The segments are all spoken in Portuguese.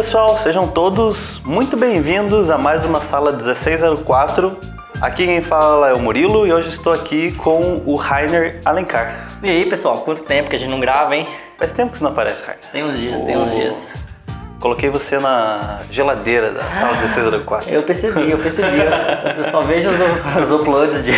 Pessoal, sejam todos muito bem-vindos a mais uma sala 1604. Aqui quem fala é o Murilo e hoje estou aqui com o Rainer Alencar. E aí, pessoal, quanto tempo que a gente não grava, hein? Faz tempo que você não aparece, Rainer. Tem uns dias, tem uns Oh. dias. Coloquei você na geladeira da sala 1604. Eu percebi, eu percebi. Eu só vejo os, os uploads de,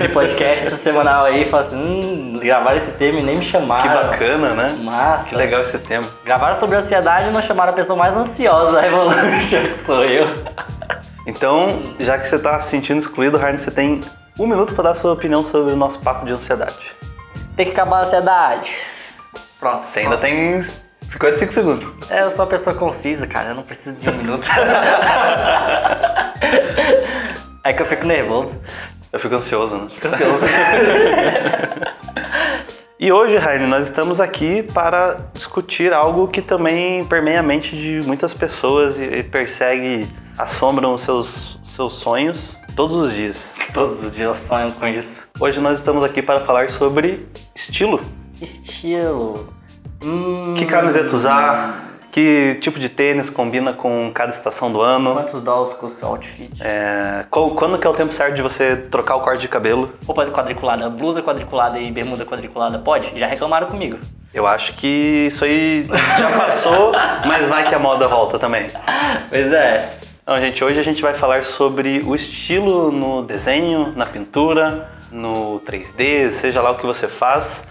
de podcast semanal aí e falo assim, hum, gravaram esse tema e nem me chamaram. Que bacana, né? Massa. Que legal esse tema. Gravaram sobre ansiedade e não chamaram a pessoa mais ansiosa da Revolution, que sou eu. Então, já que você está se sentindo excluído, Rainer, você tem um minuto para dar a sua opinião sobre o nosso papo de ansiedade. Tem que acabar a ansiedade. Pronto. Você ainda tem 55 segundos. É, eu sou uma pessoa concisa, cara. Eu não preciso de um minuto. é que eu fico nervoso. Eu fico ansioso, né? Fico ansioso. E hoje, Raine, nós estamos aqui para discutir algo que também permeia a mente de muitas pessoas e persegue, assombram os seus, seus sonhos todos os dias. Todos os dias eu sonho com isso. Hoje nós estamos aqui para falar sobre estilo. Estilo. Hum, Que camiseta usar, que tipo de tênis combina com cada estação do ano. Quantos dólares custa o outfit? É, quando que é o tempo certo de você trocar o corte de cabelo? Roupa quadriculada, blusa quadriculada e bermuda quadriculada, pode? Já reclamaram comigo. Eu acho que isso aí já passou, mas vai que a moda volta também. Pois é. Então, gente, hoje a gente vai falar sobre o estilo no desenho, na pintura, no 3D, seja lá o que você faz.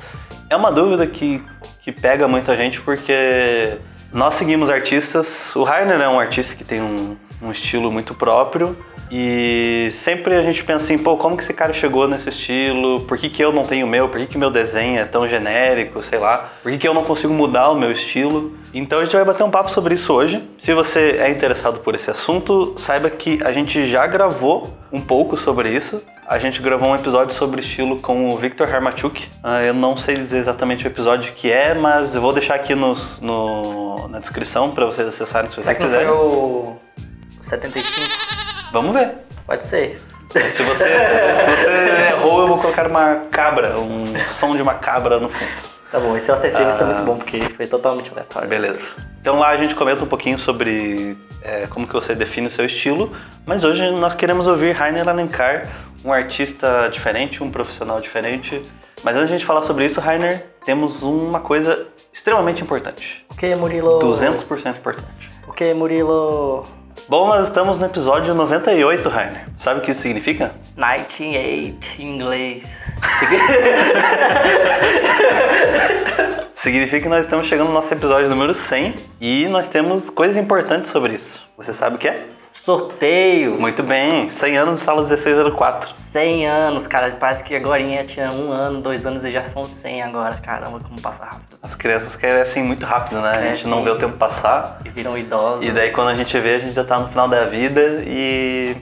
É uma dúvida que, que pega muita gente porque nós seguimos artistas. O Rainer é um artista que tem um, um estilo muito próprio e sempre a gente pensa assim, pô, como que esse cara chegou nesse estilo? Por que, que eu não tenho o meu? Por que, que meu desenho é tão genérico, sei lá? Por que, que eu não consigo mudar o meu estilo? Então a gente vai bater um papo sobre isso hoje. Se você é interessado por esse assunto, saiba que a gente já gravou um pouco sobre isso. A gente gravou um episódio sobre estilo com o Victor Harmachuk. Ah, eu não sei dizer exatamente o episódio que é, mas eu vou deixar aqui nos- no- na descrição para vocês acessarem se Será vocês que não foi quiserem. o 75? Vamos ver. Pode ser. Se você, se você errou, eu vou colocar uma cabra, um som de uma cabra no fundo. Tá bom, esse eu acertei, vai ser muito bom, porque foi totalmente aleatório. Beleza. Então lá a gente comenta um pouquinho sobre é, como que você define o seu estilo, mas hoje nós queremos ouvir Rainer Alencar, um artista diferente, um profissional diferente. Mas antes de a gente falar sobre isso, Rainer, temos uma coisa extremamente importante. O que, Murilo? 200% importante. O que, Murilo? Bom, nós estamos no episódio 98, Rainer. Sabe o que isso significa? 98 em inglês. Significa que nós estamos chegando no nosso episódio número 100 e nós temos coisas importantes sobre isso. Você sabe o que é? Sorteio. Muito bem, 100 anos de sala 1604. 100 anos, cara. Parece que agora tinha um ano, dois anos e já são 100 agora. Caramba, como passa rápido. As crianças crescem muito rápido, né? A gente Crescem. não vê o tempo passar. E viram idosos. E daí quando a gente vê, a gente já tá no final da vida e.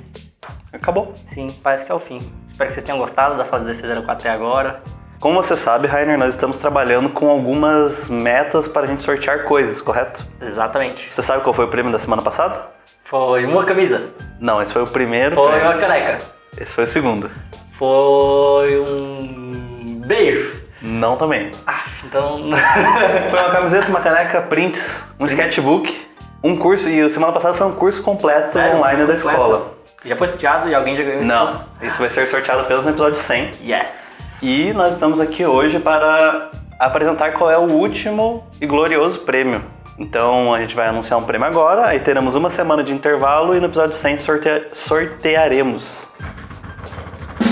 Acabou. Sim, parece que é o fim. Espero que vocês tenham gostado da sala 1604 até agora. Como você sabe, Rainer, nós estamos trabalhando com algumas metas para a gente sortear coisas, correto? Exatamente. Você sabe qual foi o prêmio da semana passada? Foi uma camisa. Não, esse foi o primeiro Foi prêmio. uma caneca. Esse foi o segundo. Foi um beijo. Não também. Ah, então. Foi uma camiseta, uma caneca, prints, um sketchbook, um curso, e semana passada foi um curso completo Sério? online da Completo? escola. Já foi sorteado e alguém já ganhou esse Não, curso? isso vai ser sorteado apenas no episódio 100. Yes. E nós estamos aqui hoje para apresentar qual é o último e glorioso prêmio. Então a gente vai anunciar um prêmio agora, aí teremos uma semana de intervalo e no episódio 100 sortea- sortearemos.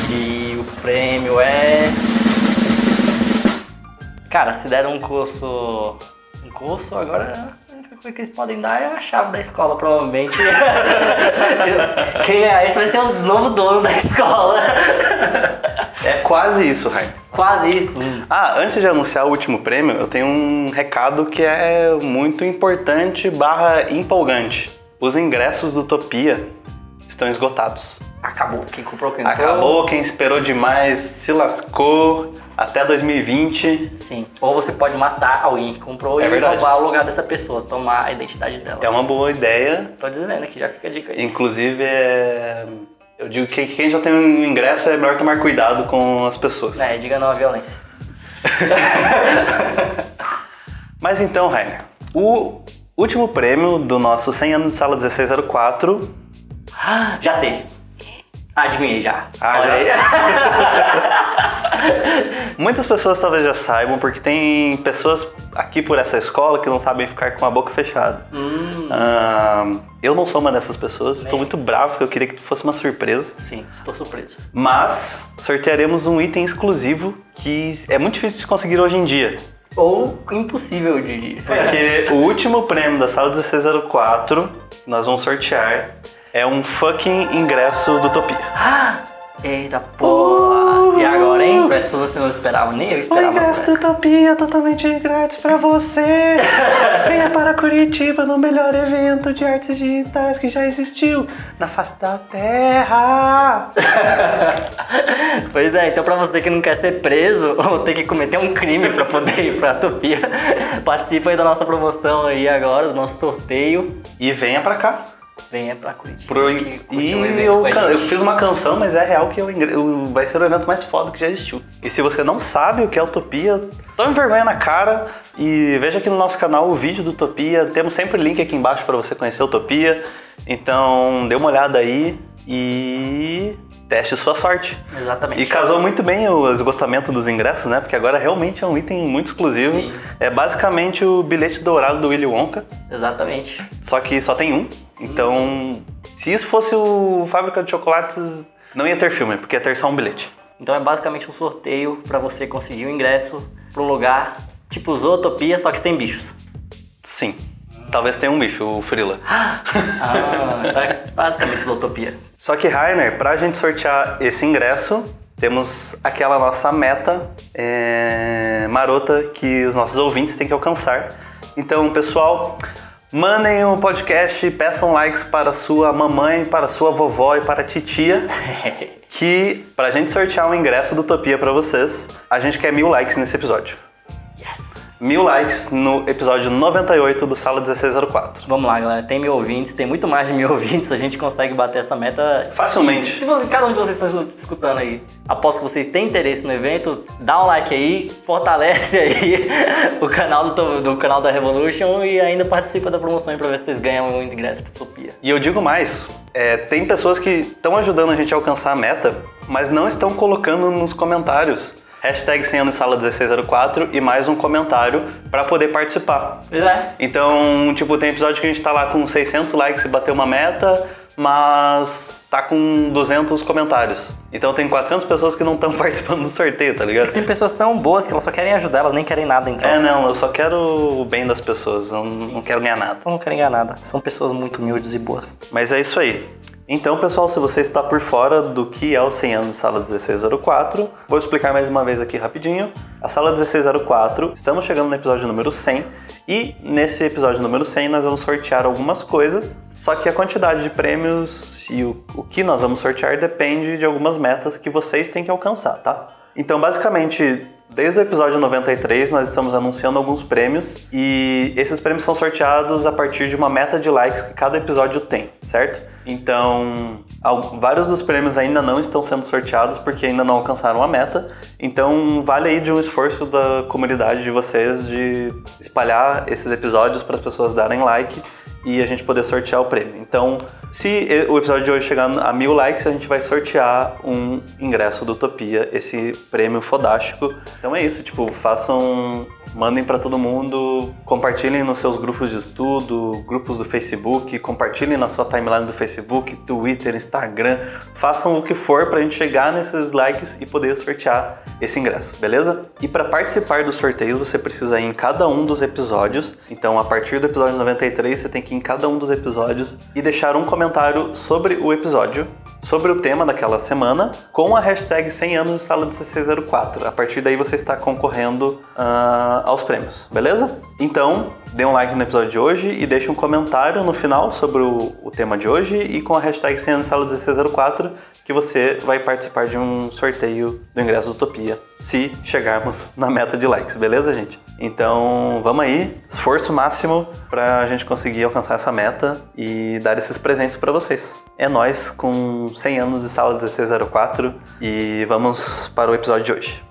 E o prêmio é. Cara, se der um curso. Um curso, agora coisa que eles podem dar é a chave da escola, provavelmente. Quem é esse vai ser o novo dono da escola. É quase isso, Rain. Quase isso. Hum. Ah, antes de anunciar o último prêmio, eu tenho um recado que é muito importante barra empolgante. Os ingressos do Utopia estão esgotados. Acabou. Quem comprou, quem comprou. Acabou, quem esperou demais se lascou até 2020. Sim. Ou você pode matar alguém que comprou É e verdade. roubar o lugar dessa pessoa, tomar a identidade dela. É uma boa ideia. Tô dizendo aqui, já fica a dica aí. Inclusive, é... eu digo que quem já tem um ingresso é melhor tomar cuidado com as pessoas. É, diga não à violência. Mas então, Rainer, o último prêmio do nosso 100 anos de sala 1604. Já sei. Adivinhei já. Ah, Olha já? Muitas pessoas talvez já saibam, porque tem pessoas aqui por essa escola que não sabem ficar com a boca fechada. Ah, eu não sou uma dessas pessoas, estou muito bravo porque eu queria que fosse uma surpresa. Sim, estou surpreso. Mas sortearemos um item exclusivo que é muito difícil de conseguir hoje em dia. Ou impossível, eu diria. Porque o último prêmio da sala 1604 que nós vamos sortear é um fucking ingresso do Utopia. Eita porra! E agora, hein? Parece que vocês não esperavam, nem eu esperava. parece. Utopia totalmente grátis pra você. Venha para Curitiba no melhor evento de artes digitais que já existiu na face da Terra. Pois é, então pra você que não quer ser preso ou ter que cometer um crime pra poder ir pra Topia, participa aí da nossa promoção aí agora, do nosso sorteio. E venha pra cá. Venha pra Curitiba. Pro- que E um eu, eu fiz uma canção, mas é real que ingre- o- vai ser o evento mais foda que já existiu. E se você não sabe o que é Utopia, tome vergonha na cara e veja aqui no nosso canal o vídeo do Utopia. Temos sempre link aqui embaixo para você conhecer a Utopia. Então dê uma olhada aí e teste sua sorte. Exatamente. E casou muito bem o esgotamento dos ingressos, né? Porque agora realmente é um item muito exclusivo. Sim. É basicamente o bilhete dourado do Willy Wonka. Exatamente. Só que só tem um. Então, se isso fosse o Fábrica de Chocolates, não ia ter filme, porque ia ter só um bilhete. Então é basicamente um sorteio pra você conseguir o ingresso pra um lugar tipo Zootopia, só que sem bichos. Sim. Talvez tenha um bicho, o Frila. Ah, é basicamente Zootopia. Só que, Rainer, pra gente sortear esse ingresso, temos aquela nossa meta é, marota que os nossos ouvintes têm que alcançar. Então, pessoal, mandem o podcast, peçam likes para sua mamãe, para sua vovó e para a titia. que pra gente sortear um ingresso do Utopia pra vocês, a gente quer mil likes nesse episódio. Yes! Mil likes no episódio 98 do Sala 1604. Vamos lá, galera. Tem mil ouvintes, tem muito mais de mil ouvintes. A gente consegue bater essa meta Facilmente. Se você, cada um de vocês está escutando aí, após que vocês têm interesse no evento, dá um like aí, fortalece aí o canal do, do canal da Revolution e ainda participa da promoção aí pra ver se vocês ganham um ingresso pra Utopia. E eu digo mais, é, tem pessoas que estão ajudando a gente a alcançar a meta, mas não estão colocando nos comentários. Hashtag 100 anos sala 1604 e mais um comentário pra poder participar. Pois é. Então, tipo, tem episódio que a gente tá lá com 600 likes e bateu uma meta, mas tá com 200 comentários. Então tem 400 pessoas que não estão participando do sorteio, tá ligado? Tem pessoas tão boas que elas só querem ajudar, elas nem querem nada, então. É, não, eu só quero o bem das pessoas, eu não quero ganhar nada. Elas não querem ganhar nada. São pessoas muito humildes e boas. Mas é isso aí. Então, pessoal, se você está por fora do que é o 100 anos de Sala 1604, vou explicar mais uma vez aqui rapidinho. A Sala 1604, estamos chegando no episódio número 100 e nesse episódio número 100 nós vamos sortear algumas coisas, só que a quantidade de prêmios e o, o que nós vamos sortear depende de algumas metas que vocês têm que alcançar, tá? Então, basicamente, desde o episódio 93, nós estamos anunciando alguns prêmios e esses prêmios são sorteados a partir de uma meta de likes que cada episódio tem, certo? Então, vários dos prêmios ainda não estão sendo sorteados porque ainda não alcançaram a meta. Então, vale aí de um esforço da comunidade de vocês de espalhar esses episódios para as pessoas darem like e a gente poder sortear o prêmio. Então, se o episódio de hoje chegar a mil likes, a gente vai sortear um ingresso do Utopia, esse prêmio fodástico. Então é isso, tipo, façam. Mandem para todo mundo, compartilhem nos seus grupos de estudo, grupos do Facebook, compartilhem na sua timeline do Facebook, Twitter, Instagram, façam o que for pra gente chegar nesses likes e poder sortear esse ingresso, beleza? E para participar do sorteio, você precisa ir em cada um dos episódios. Então, a partir do episódio 93, você tem que ir em cada um dos episódios e deixar um comentário sobre o episódio, sobre o tema daquela semana, com a hashtag 100 anos de sala de 1604. A partir daí você está concorrendo ah, aos prêmios, beleza? Então, dê um like no episódio de hoje e deixe um comentário no final sobre o, o tema de hoje e com a hashtag 100 anos de sala de 1604 que você vai participar de um sorteio do ingresso do Utopia, se chegarmos na meta de likes, beleza, gente? Então, vamos aí, esforço máximo pra gente conseguir alcançar essa meta e dar esses presentes pra vocês. É nós com 100 anos de sala 1604 e vamos para o episódio de hoje.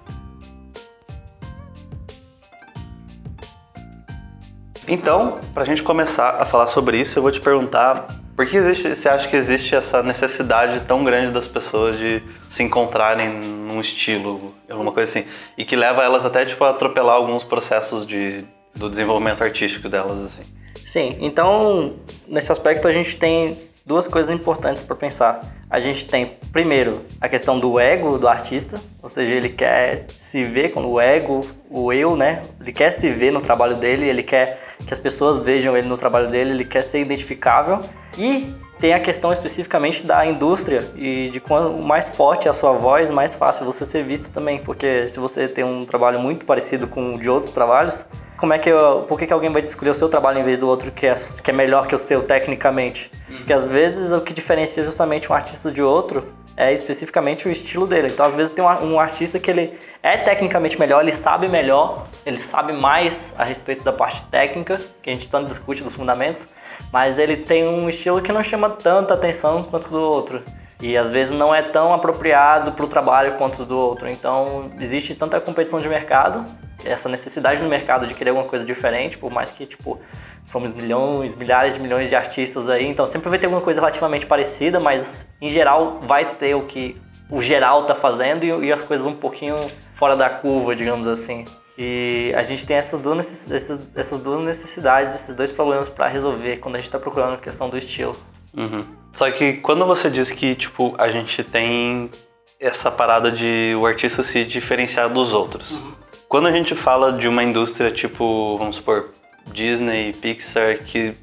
Então, pra gente começar a falar sobre isso, eu vou te perguntar por que existe, você acha que existe essa necessidade tão grande das pessoas de se encontrarem num estilo, alguma coisa assim, e que leva elas até tipo a atropelar alguns processos de, do desenvolvimento artístico delas assim? Sim, então nesse aspecto a gente tem duas coisas importantes para pensar. A gente tem, primeiro, a questão do ego do artista, ou seja, ele quer se ver com o ego, o eu, né? Ele quer se ver no trabalho dele, ele quer que as pessoas vejam ele no trabalho dele, ele quer ser identificável. E tem a questão especificamente da indústria e de quanto mais forte é a sua voz, mais fácil você ser visto também, porque se você tem um trabalho muito parecido com o de outros trabalhos, como é que eu, por que, que alguém vai escolher o seu trabalho em vez do outro que é, que é melhor que o seu tecnicamente? Porque às vezes o que diferencia justamente um artista de outro é especificamente o estilo dele. Então, às vezes, tem um, um, artista que ele é tecnicamente melhor, ele sabe melhor, ele sabe mais a respeito da parte técnica, que a gente tanto discute dos fundamentos, mas ele tem um estilo que não chama tanta atenção quanto do outro. E às vezes não é tão apropriado para o trabalho quanto do outro. Então, existe tanta competição de mercado essa necessidade no mercado de querer alguma coisa diferente, por mais que, tipo, somos milhões, milhares de milhões de artistas aí, então sempre vai ter alguma coisa relativamente parecida, mas em geral vai ter o que o geral tá fazendo e, e as coisas um pouquinho fora da curva, digamos assim. E a gente tem essas duas, necessidades, essas duas necessidades, esses dois problemas para resolver quando a gente está procurando a questão do estilo. Uhum. Só que quando você diz que, tipo, a gente tem essa parada de o artista se diferenciar dos outros, uhum. Quando a gente fala de uma indústria tipo, vamos supor, Disney, Pixar, que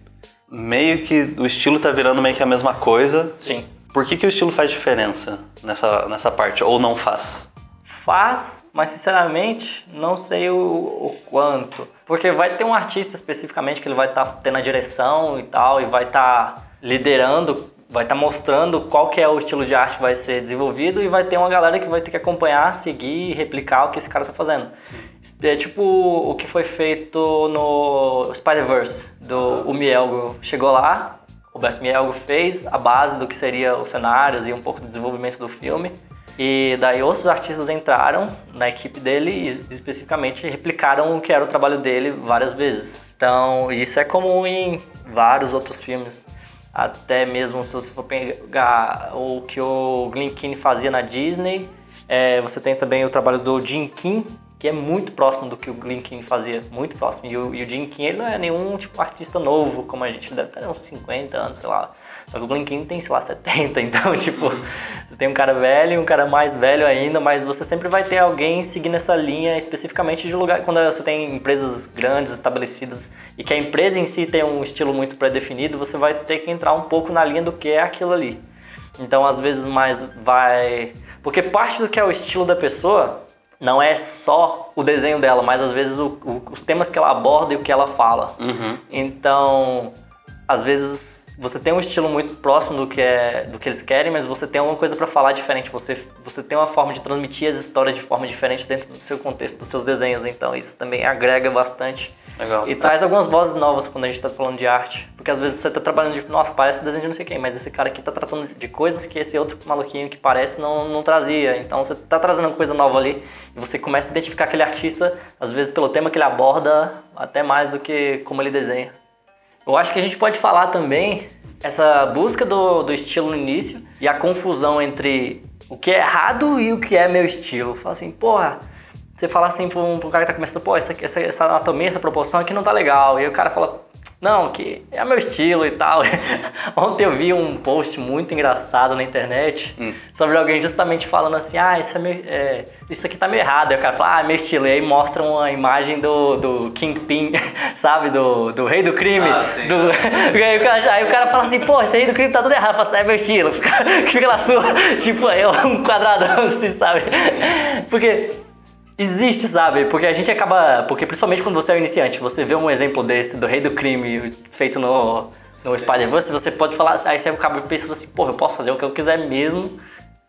meio que o estilo tá virando meio que a mesma coisa. Sim. Por que, que o estilo faz diferença nessa, nessa parte? Ou não faz? Faz, mas sinceramente não sei o, o quanto. Porque vai ter um artista especificamente que ele vai estar tá tendo a direção e tal, e vai estar tá liderando vai estar tá mostrando qual que é o estilo de arte que vai ser desenvolvido e vai ter uma galera que vai ter que acompanhar, seguir e replicar o que esse cara está fazendo. Sim. É tipo o que foi feito no Spider-Verse, do o Mielgo. Chegou lá, Roberto Mielgo fez a base do que seria os cenários e um pouco do desenvolvimento do filme. E daí outros artistas entraram na equipe dele e especificamente replicaram o que era o trabalho dele várias vezes. Então, isso é comum em vários outros filmes. Até mesmo se você for pegar o que o Glen Keane fazia na Disney, é, você tem também o trabalho do Jim Kim, que é muito próximo do que o Keane fazia, muito próximo. E o, e o ele não é nenhum tipo artista novo, como a gente deve ter uns 50 anos, sei lá. Só que o Keane tem, sei lá, 70, então, tipo, você tem um cara velho e um cara mais velho ainda, mas você sempre vai ter alguém seguindo essa linha especificamente de lugar, quando você tem empresas grandes, estabelecidas, e que a empresa em si tem um estilo muito pré-definido, você vai ter que entrar um pouco na linha do que é aquilo ali. Então, às vezes, mais vai... Porque parte do que é o estilo da pessoa não é só o desenho dela, mas às vezes o, o, os temas que ela aborda e o que ela fala. Uhum. Então, às vezes você tem um estilo muito próximo do que é do que eles querem, mas você tem alguma coisa para falar diferente. Você você tem uma forma de transmitir as histórias de forma diferente dentro do seu contexto, dos seus desenhos. Então isso também agrega bastante. Legal. E traz algumas vozes novas quando a gente está falando de arte, porque às vezes você está trabalhando de, nossa, parece desenho de não sei quem, mas esse cara aqui está tratando de coisas que esse outro maluquinho que parece não, não trazia. Então você está trazendo coisa nova ali e você começa a identificar aquele artista às vezes pelo tema que ele aborda, até mais do que como ele desenha. Eu acho que a gente pode falar também essa busca do, do estilo no início e a confusão entre o que é errado e o que é meu estilo. Fala assim, porra, você fala assim pra um, pra um cara que tá começando, pô, essa, essa, essa anatomia, essa proporção aqui não tá legal. E aí o cara fala, não, que é meu estilo e tal. Ontem eu vi um post muito engraçado na internet hum. sobre alguém justamente falando assim: ah, isso, é é, isso aqui tá meio errado. Aí o cara fala: ah, é meu estilo. E aí mostra uma imagem do, do Kingpin, sabe? Do, do rei do crime. Ah, sim. Do... aí, o cara, aí o cara fala assim: pô, esse rei do crime tá tudo errado. Fala assim, é meu estilo. Fica, fica na sua. Tipo, é um quadradão assim, sabe? Porque Existe, sabe? Porque a gente acaba. Porque principalmente quando você é um iniciante, você vê um exemplo desse do rei do crime feito no, no Spider-Verse, você pode falar. Aí você acaba pensando assim, porra, eu posso fazer o que eu quiser mesmo.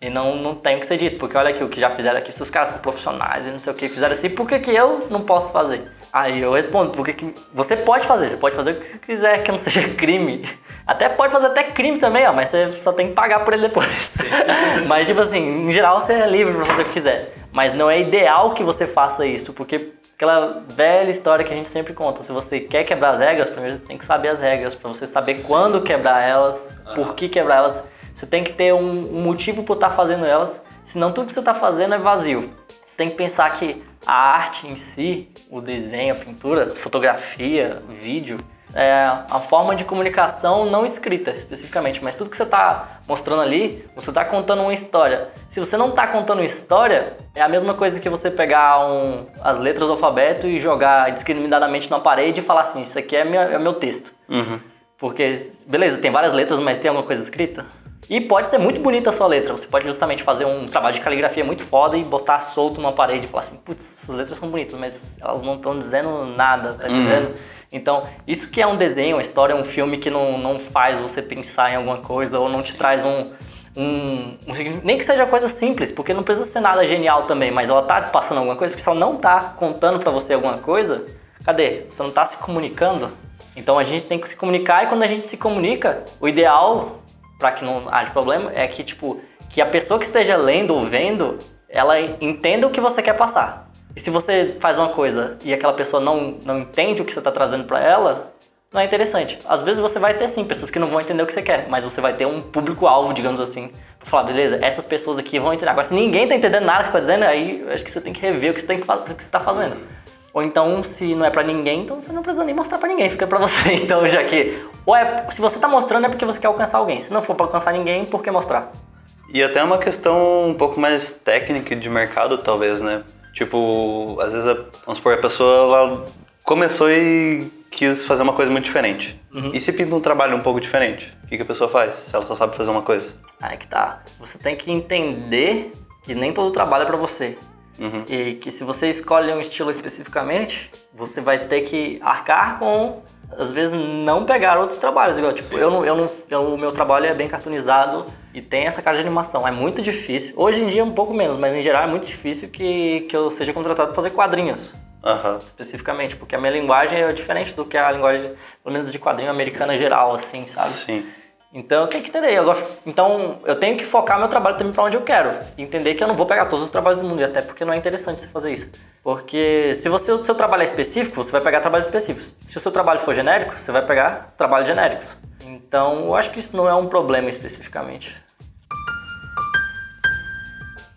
E não, não tem o que ser dito, porque olha aqui o que já fizeram aqui, se os caras são profissionais e não sei o que fizeram assim, por que, que eu não posso fazer? Aí eu respondo, porque que você pode fazer, você pode fazer o que você quiser, que não seja crime. Até pode fazer até crime também, ó, mas você só tem que pagar por ele depois. mas, tipo assim, em geral você é livre pra fazer o que quiser. Mas não é ideal que você faça isso, porque aquela velha história que a gente sempre conta, se você quer quebrar as regras, primeiro você tem que saber as regras, para você saber quando quebrar elas, por que quebrar elas. Você tem que ter um, um motivo por estar tá fazendo elas, senão tudo que você está fazendo é vazio. Você tem que pensar que a arte em si, o desenho, a pintura, fotografia, vídeo, é a forma de comunicação não escrita especificamente, mas tudo que você está mostrando ali, você está contando uma história. Se você não está contando uma história, é a mesma coisa que você pegar um, as letras do alfabeto e jogar discriminadamente na parede e falar assim: Isso aqui é, minha, é meu texto. Uhum. Porque, beleza, tem várias letras, mas tem alguma coisa escrita? E pode ser muito bonita a sua letra. Você pode justamente fazer um trabalho de caligrafia muito foda e botar solto numa parede e falar assim: putz, essas letras são bonitas, mas elas não estão dizendo nada, tá entendendo? Então, isso que é um desenho, uma história, um filme que não, não faz você pensar em alguma coisa ou não te traz um, um, um, Nem que seja coisa simples, porque não precisa ser nada genial também, mas ela tá passando alguma coisa, porque se ela não tá contando para você alguma coisa, cadê? Você não tá se comunicando? Então a gente tem que se comunicar e quando a gente se comunica, o ideal para que não haja problema, é que, tipo, que a pessoa que esteja lendo ou vendo, ela entenda o que você quer passar. E se você faz uma coisa e aquela pessoa não, não entende o que você está trazendo para ela, não é interessante. Às vezes você vai ter sim pessoas que não vão entender o que você quer, mas você vai ter um público-alvo, digamos assim, para falar, beleza, essas pessoas aqui vão entender. Agora, se ninguém está entendendo nada que você está dizendo, aí acho que você tem que rever o que você está fazendo. Ou então, se não é para ninguém, então você não precisa nem mostrar para ninguém, fica para você. Então, já que ou é, se você tá mostrando é porque você quer alcançar alguém. Se não for para alcançar ninguém, por que mostrar? E até uma questão um pouco mais técnica de mercado, talvez, né? Tipo, às vezes, a, vamos supor, a pessoa ela começou e quis fazer uma coisa muito diferente. Uhum. E se pinta um trabalho um pouco diferente? O que, que a pessoa faz, se ela só sabe fazer uma coisa? Aí que tá. Você tem que entender que nem todo trabalho é pra você. Uhum. E que se você escolhe um estilo especificamente, você vai ter que arcar com, às vezes, não pegar outros trabalhos. Igual, tipo, eu não, eu não, o meu trabalho é bem cartunizado e tem essa cara de animação. É muito difícil. Hoje em dia é um pouco menos, mas em geral é muito difícil que, que eu seja contratado para fazer quadrinhos. Uhum. Especificamente, porque a minha linguagem é diferente do que a linguagem, pelo menos de quadrinho americana geral, assim, sabe? Sim. Então eu tenho que entender. Agora, então eu tenho que focar meu trabalho também para onde eu quero. Entender que eu não vou pegar todos os trabalhos do mundo, e até porque não é interessante você fazer isso. Porque se você, o seu trabalho é específico, você vai pegar trabalhos específicos. Se o seu trabalho for genérico, você vai pegar trabalhos genéricos. Então eu acho que isso não é um problema especificamente.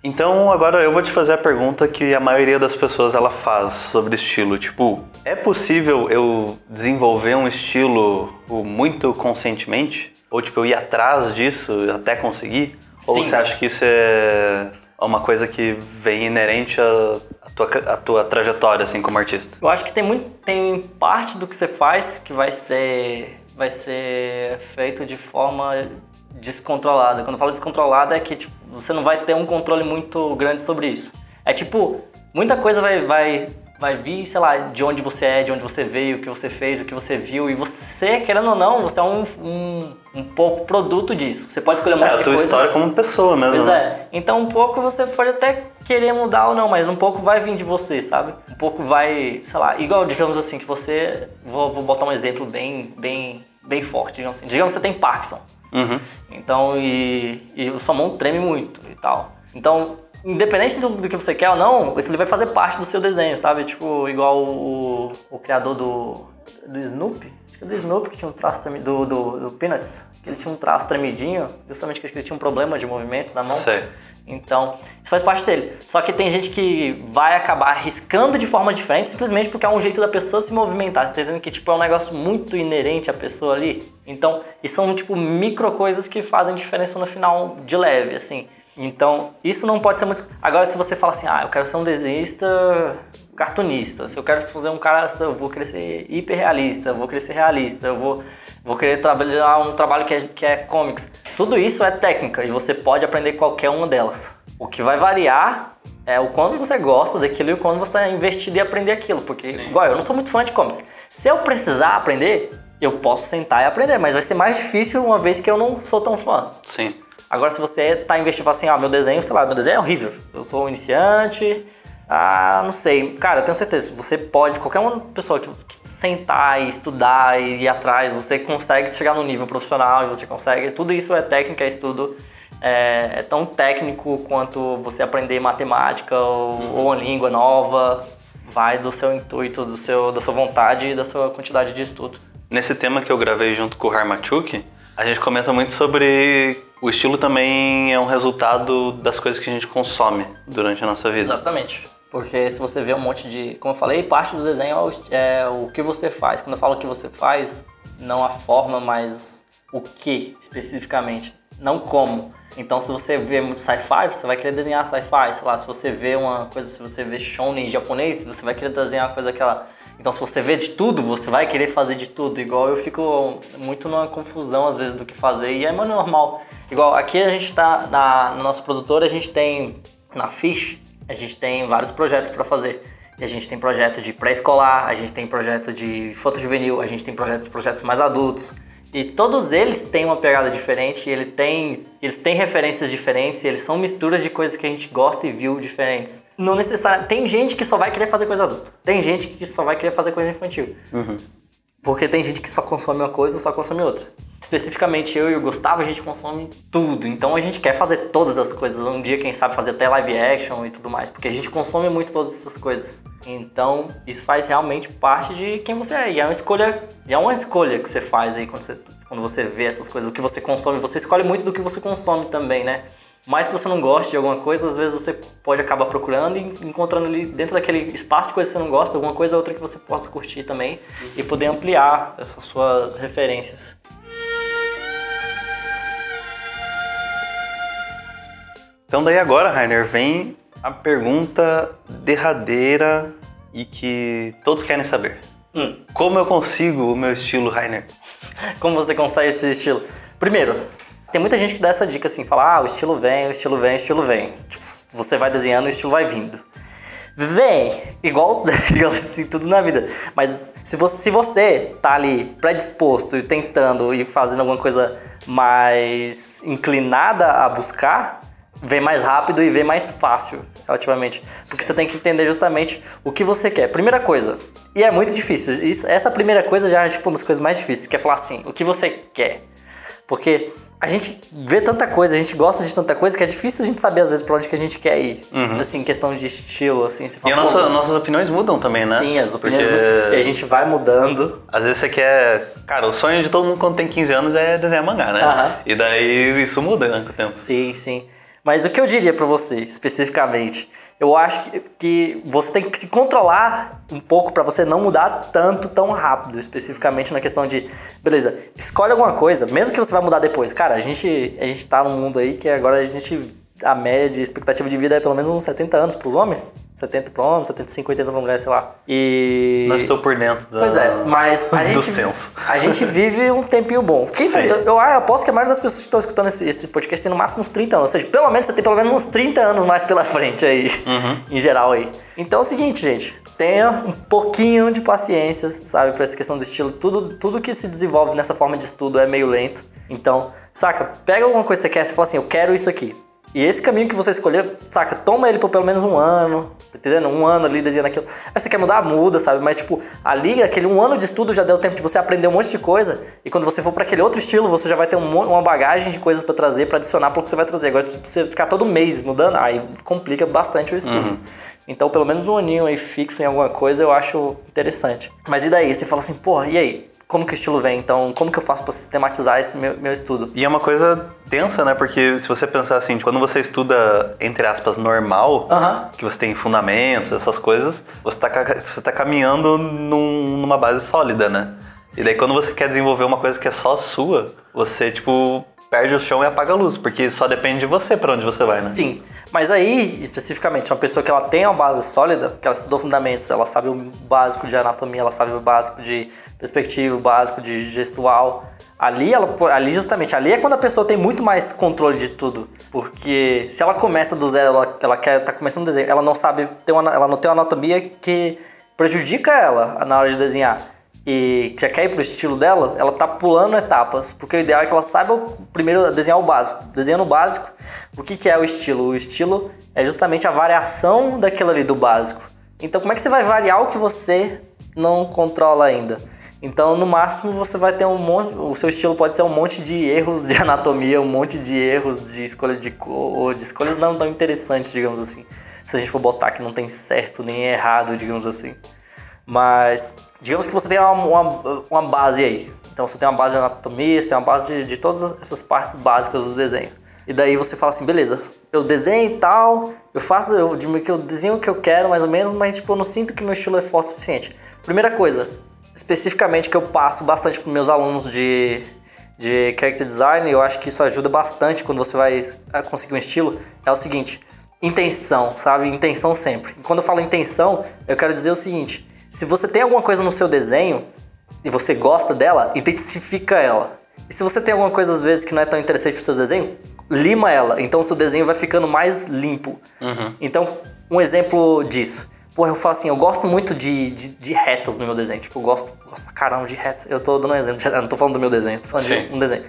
Então agora eu vou te fazer a pergunta que a maioria das pessoas ela faz sobre estilo, tipo, é possível eu desenvolver um estilo muito conscientemente? Ou tipo, eu ir atrás disso até conseguir? Sim. Ou você acha que isso é uma coisa que vem inerente à, à, tua, à tua trajetória, assim, como artista? Eu acho que tem muito, tem parte do que você faz que vai ser, vai ser feito de forma descontrolada. Quando eu falo descontrolada é que tipo, você não vai ter um controle muito grande sobre isso. É tipo, muita coisa vai, vai vai vir, sei lá, de onde você é, de onde você veio, o que você fez, o que você viu. E você, querendo ou não, você é um, um, um pouco produto disso. Você pode escolher um monte é, de coisa. É a tua história como pessoa mesmo. Pois né? é. Então um pouco você pode até querer mudar ou não, mas um pouco vai vir de você, sabe? Um pouco vai, sei lá, igual digamos assim, que você. Vou, vou botar um exemplo bem, bem, bem forte, digamos assim. Digamos que você tem Parkinson. Uhum. Então, e, e sua mão treme muito e tal. Então, independente do, do, que você quer ou não, isso vai fazer parte do seu desenho, sabe? Tipo, igual o, o criador do, do Snoopy, acho que é do Snoopy que tinha um traço do, do, do Peanuts, que ele tinha um traço tremidinho, justamente porque ele tinha um problema de movimento na mão. Sei. Então, isso faz parte dele. Só que tem gente que vai acabar riscando de forma diferente simplesmente porque é um jeito da pessoa se movimentar. Você tá entendendo que tipo, é um negócio muito inerente à pessoa ali? Então, e são tipo micro coisas que fazem diferença no final de leve, assim. Então, isso não pode ser muito. Agora, se você fala assim, ah, eu quero ser um desenhista cartunista, se eu quero fazer um cara, eu vou querer ser hiperrealista, eu vou querer ser realista, eu vou, vou querer trabalhar um trabalho que é, que é comics. Tudo isso é técnica e você pode aprender qualquer uma delas. O que vai variar é o quanto você gosta daquilo e o quanto você está investido em aprender aquilo. Porque, Sim. igual eu não sou muito fã de comics. Se eu precisar aprender, eu posso sentar e aprender, mas vai ser mais difícil uma vez que eu não sou tão fã. Sim. Agora, se você está investindo assim, ah, meu desenho, sei lá, meu desenho é horrível. Eu sou um iniciante, Ah, não sei. Cara, eu tenho certeza. Você pode, qualquer uma pessoa que, que sentar e estudar e ir atrás, você consegue chegar no nível profissional e você consegue. Tudo isso é técnica, é estudo. É, é tão técnico quanto você aprender matemática ou, uhum. ou uma língua nova. Vai do seu intuito, do seu, da sua vontade e da sua quantidade de estudo. Nesse tema que eu gravei junto com o Harmachuk, a gente comenta muito sobre o estilo também é um resultado das coisas que a gente consome durante a nossa vida. Exatamente. Porque se você vê um monte de. Como eu falei, parte do desenho é o, é o que você faz. Quando eu falo o que você faz, não a forma, mas o que especificamente. Não como. Então, se você vê muito sci-fi, você vai querer desenhar sci-fi. Sei lá, se você vê uma coisa, se você vê shonen japonês, você vai querer desenhar uma coisa aquela. Então, se você vê de tudo, você vai querer fazer de tudo. Igual eu fico muito numa confusão às vezes do que fazer e é muito normal. Igual aqui a gente tá na, na nossa produtora, a gente tem na Fish a gente tem vários projetos para fazer. E a gente tem projeto de pré-escolar, a gente tem projeto de foto juvenil, a gente tem projeto de projetos mais adultos. E todos eles têm uma pegada diferente, eles têm, eles têm referências diferentes, eles são misturas de coisas que a gente gosta e viu diferentes. Não necessariamente. Tem gente que só vai querer fazer coisa adulta, tem gente que só vai querer fazer coisa infantil. Uhum. Porque tem gente que só consome uma coisa ou só consome outra. Especificamente eu e o Gustavo, a gente consome tudo. Então a gente quer fazer todas as coisas. Um dia, quem sabe, fazer até live action e tudo mais. Porque a gente consome muito todas essas coisas. Então isso faz realmente parte de quem você é. E é uma escolha, é uma escolha que você faz aí quando você, quando você vê essas coisas. O que você consome. Você escolhe muito do que você consome também, né? mais que você não goste de alguma coisa, às vezes você pode acabar procurando e encontrando ali dentro daquele espaço de coisa que você não gosta, alguma coisa ou outra que você possa curtir também e poder ampliar essas suas referências. Então daí agora, Rainer, vem a pergunta derradeira e que todos querem saber. Hum. Como eu consigo o meu estilo, Rainer? Como você consegue esse estilo? Primeiro, tem muita gente que dá essa dica assim, fala, ah, o estilo vem, o estilo vem, o estilo vem. Tipo, você vai desenhando, o estilo vai vindo. Vem, igual, digamos assim, tudo na vida. Mas se você, se você tá ali predisposto e tentando e fazendo alguma coisa mais inclinada a buscar, vem mais rápido e vem mais fácil, relativamente. Porque você tem que entender justamente o que você quer. Primeira coisa, e é muito difícil, isso, essa primeira coisa já é tipo uma das coisas mais difíceis, que é falar assim, o que você quer. Porque a gente vê tanta coisa, a gente gosta de tanta coisa que é difícil a gente saber às vezes pra onde que a gente quer ir. Uhum. Assim, questão de estilo, assim. Fala, e nossa, nossas opiniões mudam também, né? Sim, as opiniões Porque... mudam. E a gente vai mudando. Às vezes você quer... Cara, o sonho de todo mundo quando tem 15 anos é desenhar mangá, né? Uhum. E daí isso muda né, com o tempo. Sim, sim. Mas o que eu diria para você, especificamente, eu acho que, que você tem que se controlar um pouco para você não mudar tanto tão rápido, especificamente na questão de, beleza, escolhe alguma coisa, mesmo que você vai mudar depois. Cara, a gente a gente tá num mundo aí que agora a gente a média de expectativa de vida é pelo menos uns 70 anos para os homens. 70 para homens, 75, 80 para mulheres, sei lá. E. Não estou por dentro da... Pois é, mas a gente, senso. A gente vive um tempinho bom. Quem eu, eu, eu aposto que a maioria das pessoas que estão escutando esse, esse, podcast tem no máximo uns 30 anos. Ou seja, pelo menos você tem pelo menos uns 30 anos mais pela frente aí, uhum. em geral aí. Então é o seguinte, gente. Tenha um pouquinho de paciência, sabe, para essa questão do estilo. Tudo, tudo que se desenvolve nessa forma de estudo é meio lento. Então, saca, pega alguma coisa que você quer e fala assim, eu quero isso aqui. E esse caminho que você escolher, saca, toma ele por pelo menos um ano, tá entendendo? Um ano ali desenhando aquilo. Aí você quer mudar, muda, sabe? Mas, tipo, ali, aquele um ano de estudo já deu tempo de você aprender um monte de coisa. E quando você for para aquele outro estilo, você já vai ter um, uma bagagem de coisas para trazer, para adicionar pro que você vai trazer. Agora, se você ficar todo mês mudando, aí complica bastante o estudo. Uhum. Então, pelo menos um aninho aí fixo em alguma coisa eu acho interessante. Mas e daí? Você fala assim, porra, e aí? Como que o estilo vem, então como que eu faço para sistematizar esse meu, meu, estudo? E é uma coisa tensa, né? Porque se você pensar assim, quando você estuda, entre aspas, normal, uh -huh. que você tem fundamentos, essas coisas, você está você tá caminhando num, numa base sólida, né? E daí quando você quer desenvolver uma coisa que é só sua, você, tipo, perde o chão e apaga a luz, porque só depende de você para onde você vai, né? Sim. Mas aí, especificamente, uma pessoa que ela tem uma base sólida, que ela estudou fundamentos, ela sabe o básico de anatomia, ela sabe o básico de perspectiva, o básico de gestual. Ali, ela, ali justamente, ali é quando a pessoa tem muito mais controle de tudo. Porque se ela começa do zero, ela, ela quer tá começando o desenho, ela não sabe uma, ela não tem uma anatomia que prejudica ela na hora de desenhar. E já quer ir pro estilo dela, ela tá pulando etapas, porque o ideal é que ela saiba primeiro desenhar o básico. Desenhando o básico, o que, que é o estilo? O estilo é justamente a variação daquilo ali do básico. Então, como é que você vai variar o que você não controla ainda? Então, no máximo, você vai ter um monte. O seu estilo pode ser um monte de erros de anatomia, um monte de erros de escolha de cor, de escolhas não tão interessantes, digamos assim. Se a gente for botar que não tem certo nem errado, digamos assim. Mas, digamos que você tem uma, uma, uma base aí. Então, você tem uma base de anatomia, você tem uma base de, de todas essas partes básicas do desenho. E daí você fala assim, beleza, eu desenho e tal, eu faço, eu, eu desenho o que eu quero mais ou menos, mas tipo, eu não sinto que meu estilo é forte o suficiente. Primeira coisa, especificamente que eu passo bastante para meus alunos de, de character design, eu acho que isso ajuda bastante quando você vai eh, conseguir um estilo, é o seguinte, intenção, sabe? Intenção sempre. E quando eu falo intenção, eu quero dizer o seguinte, se você tem alguma coisa no seu desenho e você gosta dela, intensifica ela. E se você tem alguma coisa às vezes que não é tão interessante pro seu desenho, lima ela. Então o seu desenho vai ficando mais limpo. Uhum. Então, um exemplo disso. Porra, eu falo assim, eu gosto muito de, de, de, retas no meu desenho. Tipo, eu gosto, gosto pra caramba de retas. Eu tô dando um exemplo, não tô falando do meu desenho, tô falando Sim. de um desenho.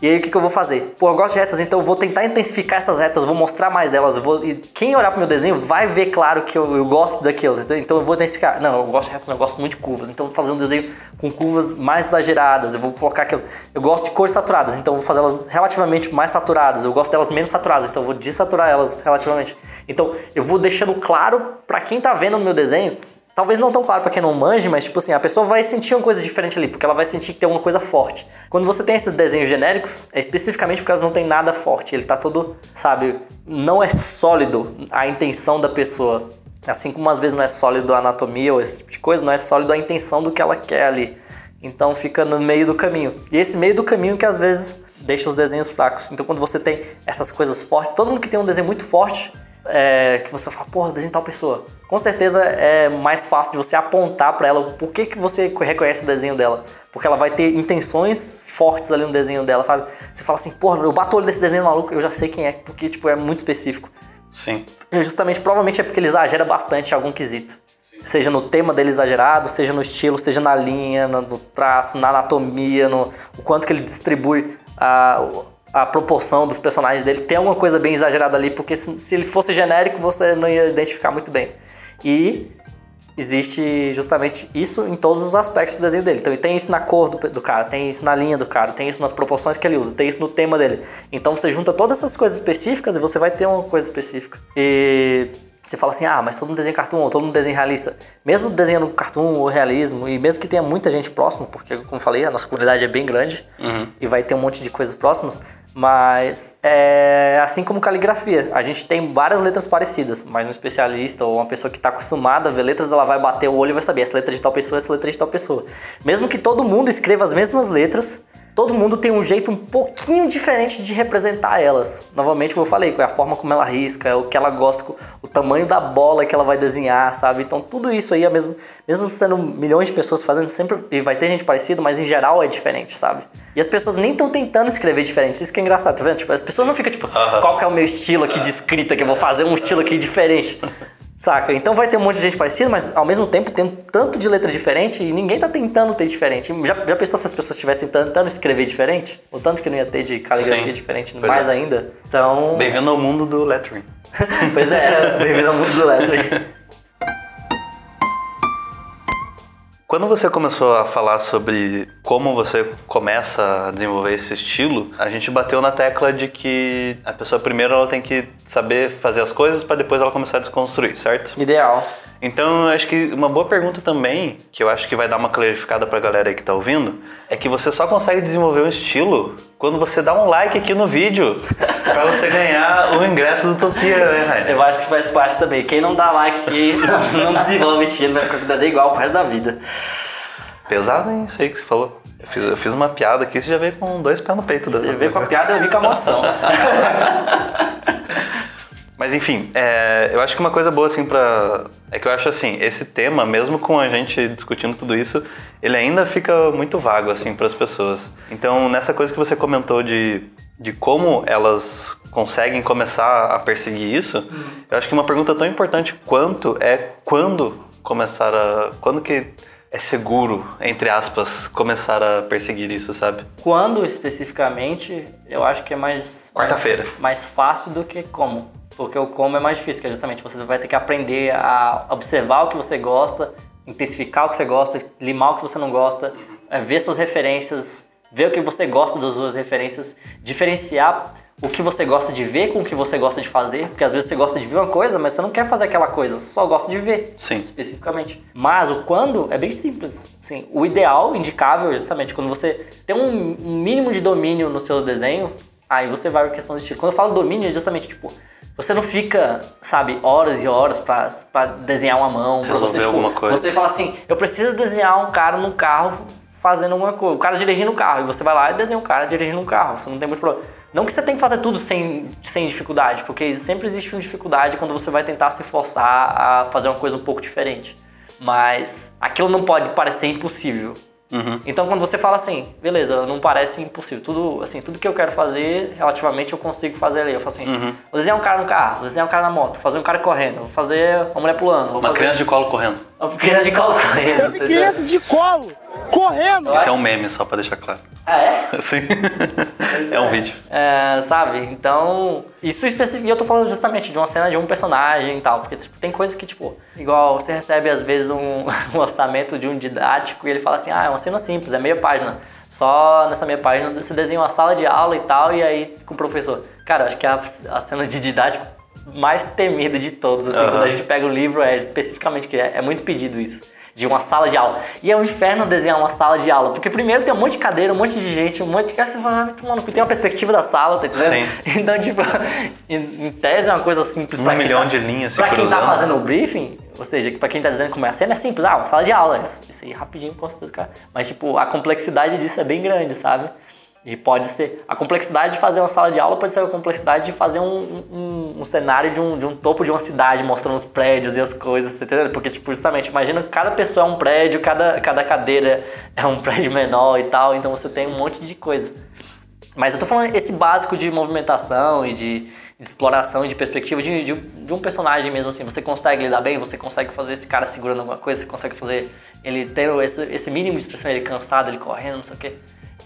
E aí o que, que eu vou fazer? Pô, eu gosto de retas, então eu vou tentar intensificar essas retas, vou mostrar mais elas. Vou, e quem olhar pro meu desenho vai ver claro que eu, eu gosto daquilo. Então eu vou intensificar. Não, eu gosto de retas, não, eu gosto muito de curvas. Então eu vou fazer um desenho com curvas mais exageradas. Eu vou colocar aquilo. Eu gosto de cores saturadas, então eu vou fazer elas relativamente mais saturadas. Eu gosto delas menos saturadas, então eu vou desaturar elas relativamente. Então eu vou deixando claro para quem tá vendo no meu desenho Talvez não tão claro para quem não manje, mas tipo assim, a pessoa vai sentir uma coisa diferente ali, porque ela vai sentir que tem uma coisa forte. Quando você tem esses desenhos genéricos, é especificamente porque elas não tem nada forte, ele tá todo, sabe, não é sólido a intenção da pessoa. Assim como às vezes não é sólido a anatomia ou esse tipo de coisa, não é sólido a intenção do que ela quer ali. Então fica no meio do caminho. E esse meio do caminho que às vezes deixa os desenhos fracos. Então quando você tem essas coisas fortes, todo mundo que tem um desenho muito forte, é, que você fala, porra, desenho tal pessoa. Com certeza é mais fácil de você apontar para ela por que, que você reconhece o desenho dela. Porque ela vai ter intenções fortes ali no desenho dela, sabe? Você fala assim, porra, eu bato o olho desse desenho maluco, eu já sei quem é, porque tipo, é muito específico. Sim. E justamente, provavelmente é porque ele exagera bastante em algum quesito. Sim. Seja no tema dele exagerado, seja no estilo, seja na linha, no traço, na anatomia, no o quanto que ele distribui a, a proporção dos personagens dele tem alguma coisa bem exagerada ali, porque se, se, ele fosse genérico você não ia identificar muito bem. E existe justamente isso em todos os aspectos do desenho dele. Então ele tem isso na cor do, do, cara, tem isso na linha do cara, tem isso nas proporções que ele usa, tem isso no tema dele. Então você junta todas essas coisas específicas e você vai ter uma coisa específica. E você fala assim, ah, mas todo mundo desenha cartoon, ou todo mundo desenha realista. Mesmo desenhando cartoon ou realismo, e mesmo que tenha muita gente próxima, porque, como eu falei, a nossa comunidade é bem grande uhum. e vai ter um monte de coisas próximas, mas é assim como caligrafia. A gente tem várias letras parecidas, mas um especialista ou uma pessoa que está acostumada a ver letras, ela vai bater o olho e vai saber essa letra de tal pessoa, essa letra de tal pessoa. Mesmo que todo mundo escreva as mesmas letras, todo mundo tem um jeito um pouquinho diferente de representar elas. Novamente, como eu falei, é a forma como ela risca, é o que ela gosta, o tamanho da bola que ela vai desenhar, sabe? Então tudo isso aí, é mesmo, mesmo sendo milhões de pessoas fazendo sempre, e vai ter gente parecida, mas em geral é diferente, sabe? E as pessoas nem estão tentando escrever diferente, isso que é engraçado, tá vendo? Tipo, as pessoas não ficam tipo, qual que é o meu estilo aqui de escrita que eu vou fazer um estilo aqui diferente. Saca? Então vai ter um monte de gente parecida, mas ao mesmo tempo tem um tanto de letras diferentes e ninguém tá tentando ter diferente. Já, já pensou se as pessoas estivessem tentando escrever diferente? O tanto que não ia ter de caligrafia Sim. diferente, pois mais é. ainda. Então. Bem-vindo ao mundo do lettering. pois é, bem-vindo ao mundo do lettering. Quando você começou a falar sobre como você começa a desenvolver esse estilo, a gente bateu na tecla de que a pessoa primeiro ela tem que saber fazer as coisas para depois ela começar a desconstruir, certo? Ideal. Então, eu acho que uma boa pergunta também, que eu acho que vai dar uma clarificada pra galera aí que tá ouvindo, é que você só consegue desenvolver um estilo quando você dá um like aqui no vídeo para você ganhar o ingresso do Utopia, né, Rainer? Eu acho que faz parte também. Quem não dá like aqui não, não desenvolve estilo, vai ficar com desenho igual pro resto da vida. Pesado, hein? Isso aí que você falou. Eu fiz, eu fiz uma piada aqui, você já veio com dois pés no peito. Você veio com a piada e eu vim com a maldição. Mas enfim, é, eu acho que uma coisa boa assim para é que eu acho assim, esse tema, mesmo com a gente discutindo tudo isso, ele ainda fica muito vago assim para as pessoas. Então, nessa coisa que você comentou de de como elas conseguem começar a perseguir isso, uhum. eu acho que uma pergunta tão importante quanto é quando começar a quando que é seguro, entre aspas, começar a perseguir isso, sabe? Quando especificamente, eu acho que é mais. Quarta-feira. Mais, mais fácil do que como. Porque o como é mais difícil, que é justamente você vai ter que aprender a observar o que você gosta, intensificar o que você gosta, limar o que você não gosta, é, ver suas referências, ver o que você gosta das suas referências, diferenciar o que você gosta de ver com o que você gosta de fazer, porque às vezes você gosta de ver uma coisa, mas você não quer fazer aquela coisa, você só gosta de ver, Sim. especificamente. Mas o quando é bem simples, assim, o ideal, indicável, justamente quando você tem um, mínimo de domínio no seu desenho, aí você vai para questão do estilo. Quando eu falo domínio, é justamente tipo você não fica, sabe, horas e horas pra, pra desenhar uma mão, pra Resolver você, tipo, alguma coisa. você fala assim, eu preciso desenhar um cara num carro fazendo alguma coisa, o cara dirigindo o carro, e você vai lá e desenha um cara dirigindo um carro, você não tem muito problema. Não que você tem que fazer tudo sem, sem dificuldade, porque sempre existe uma dificuldade quando você vai tentar se forçar a fazer uma coisa um pouco diferente. Mas aquilo não pode parecer impossível. Uhum. Então quando você fala assim, beleza, não parece impossível. Tudo, assim, tudo que eu quero fazer, relativamente eu consigo fazer ali. Eu falo assim, Uhum. vou desenhar um cara no carro, vou desenhar um cara na moto, vou fazer um cara correndo, vou fazer uma mulher pulando, vou Uma fazer criança de colo correndo. uma criança de colo correndo. Criança de colo, correndo. Esse é um meme, só pra deixar claro. Ah, é? Sim. é um vídeo. É, sabe? Então, isso específico, e eu tô falando justamente de uma cena de um personagem e tal, porque tipo, tem coisas que, tipo, igual você recebe às vezes um, um orçamento de um didático e ele fala assim: ah, é uma cena simples, é meia página. Só nessa meia página você desenha uma sala de aula e tal, e aí com o professor. Cara, eu acho que é a, a cena de didático mais temida de todos, assim, Aham. quando a gente pega o livro, é especificamente que é, é muito pedido isso. De uma sala de aula. E é um inferno desenhar uma sala de aula. Porque primeiro tem um monte de cadeira, um monte de gente, um monte de cara. Você fala, ah, mano, tem uma perspectiva da sala, tá entendendo? Sim. Então, tipo, em, tese é uma coisa simples Um quem milhão tá, de linhas Pra quem tá fazendo o briefing, ou seja, pra quem tá dizendo como é a cena, é simples. Ah, uma sala de aula. Isso aí rapidinho, com certeza, cara. Mas, tipo, a complexidade disso é bem grande, sabe? E pode ser. A complexidade de fazer uma sala de aula pode ser a complexidade de fazer um, um, um cenário de um, de um topo de uma cidade, mostrando os prédios e as coisas, entendeu? Porque, tipo, justamente, imagina cada pessoa é um prédio, cada, cada cadeira é um prédio menor e tal, então você tem um monte de coisa. Mas eu tô falando esse básico de movimentação e de, de exploração e de perspectiva de, de, de um personagem mesmo assim. Você consegue lidar bem, você consegue fazer esse cara segurando alguma coisa, você consegue fazer ele ter esse, esse mínimo de expressão, ele cansado, ele correndo, não sei o quê.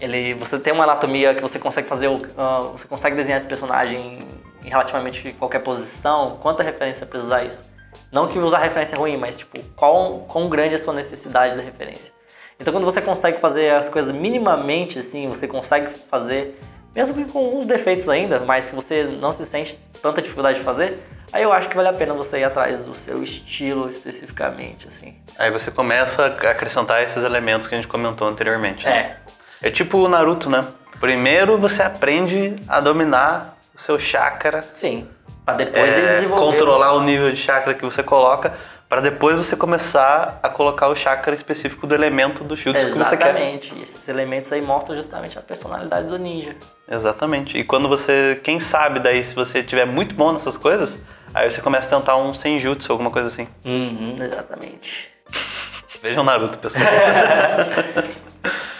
Ele, você tem uma anatomia que você consegue fazer, o- ah, você consegue desenhar esse personagem em relativamente qualquer posição. Quanta referência precisa usar isso? Não que usar referência é ruim, mas tipo, qual, quão grande é a sua necessidade da referência? Então quando você consegue fazer as coisas minimamente assim, você consegue fazer, mesmo que com uns defeitos ainda, mas que você não se sente tanta dificuldade de fazer, aí eu acho que vale a pena você ir atrás do seu estilo especificamente, assim. Aí você começa a acrescentar esses elementos que a gente comentou anteriormente. né? É, É tipo o Naruto, né? Primeiro você aprende a dominar o seu chakra, sim. Pra depois ele é, desenvolver. controlar o nível de chakra que você coloca, para depois você começar a colocar o chakra específico do elemento do jutsu que você quer. Exatamente. Esses elementos aí mostram justamente a personalidade do ninja. Exatamente. E quando você, quem sabe daí, se você tiver muito bom nessas coisas, aí você começa a tentar um senjutsu, alguma coisa assim. Uhum, exatamente. Vejam Naruto, pessoal.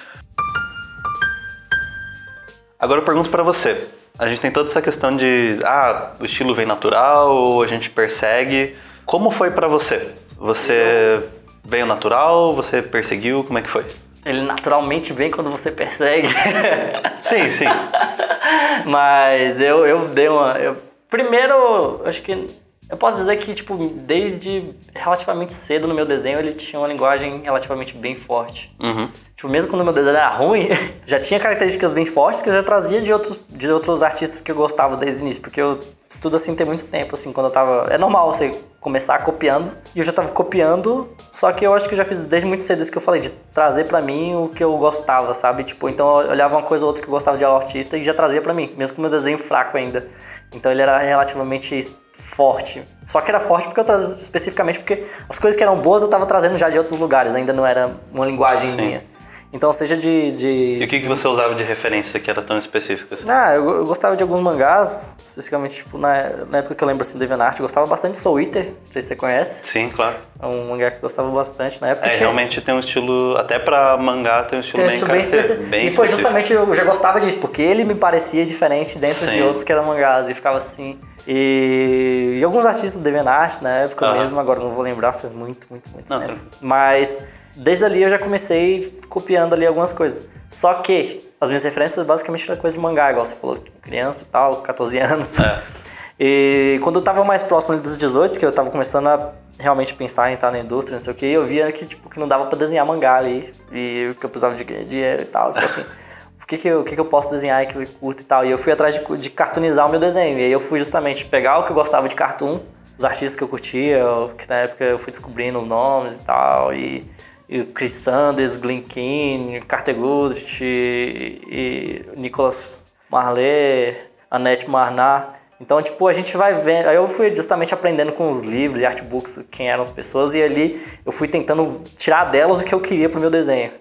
Agora eu pergunto pra você. A gente tem toda essa questão de, ah, o estilo vem natural ou a gente persegue. Como foi pra você? Você veio natural? Você perseguiu? Como é que foi? Ele naturalmente vem quando você persegue. Sim, sim. Mas eu, eu dei uma. Eu, primeiro, acho que. Eu posso dizer que, tipo, desde relativamente cedo no meu desenho ele tinha uma linguagem relativamente bem forte. Uhum. Tipo, mesmo quando o meu desenho era ruim, já tinha características bem fortes que eu já trazia de outros, de outros artistas que eu gostava desde o início. Porque eu estudo assim tem muito tempo, assim, quando eu tava. É normal você começar copiando. E eu já tava copiando, só que eu acho que eu já fiz desde muito cedo isso que eu falei, de trazer pra mim o que eu gostava, sabe? Tipo, então eu olhava uma coisa ou outra que eu gostava de artista e já trazia pra mim, mesmo com o meu desenho fraco ainda. Então ele era relativamente forte. Só que era forte porque eu trazia especificamente porque as coisas que eram boas eu tava trazendo já de outros lugares, ainda não era uma linguagem Sim. minha. Então, seja de. de... E o que, que você usava de referência que era tão específico? assim? Ah, eu, eu gostava de alguns mangás, especificamente, tipo, na, na época que eu lembro assim do DeviantArt, eu gostava bastante de Soul Eater, não sei se você conhece. Sim, claro. É um mangá que eu gostava bastante na época. É, tinha- realmente tem um estilo, até pra mangá tem um estilo tem bem, estilo bem específico. bem E foi específico. justamente, eu já gostava disso, porque ele me parecia diferente dentro Sim. de outros que eram mangás, e ficava assim. E, e alguns artistas do DeviantArt na época Aham. mesmo, agora não vou lembrar, faz muito, muito, muito Não, tempo. tranquilo. Mas desde ali eu já comecei copiando ali algumas coisas. Só que as minhas referências basicamente eram coisa de mangá, igual você falou, criança e tal, 14 anos. É. E quando eu tava mais próximo dos 18, que eu tava começando a realmente pensar em estar na indústria, não sei o que, eu via que, tipo, que não dava pra desenhar mangá ali. E que eu precisava de ganhar dinheiro e tal. Falei assim, o que que eu, o que que eu posso desenhar que eu curto e tal. E eu fui atrás de, de cartoonizar o meu desenho. E aí eu fui justamente pegar o que eu gostava de cartoon, os artistas que eu curtia, que na época eu fui descobrindo os nomes e tal. E, e Chris Sanders, Glenn Keane, Carter Goodrich, e, e Nicolas Marley, Annette Marnat. Então, tipo, a gente vai vendo. Aí eu fui justamente aprendendo com os livros e artbooks quem eram as pessoas, e ali eu fui tentando tirar delas o que eu queria pro meu desenho.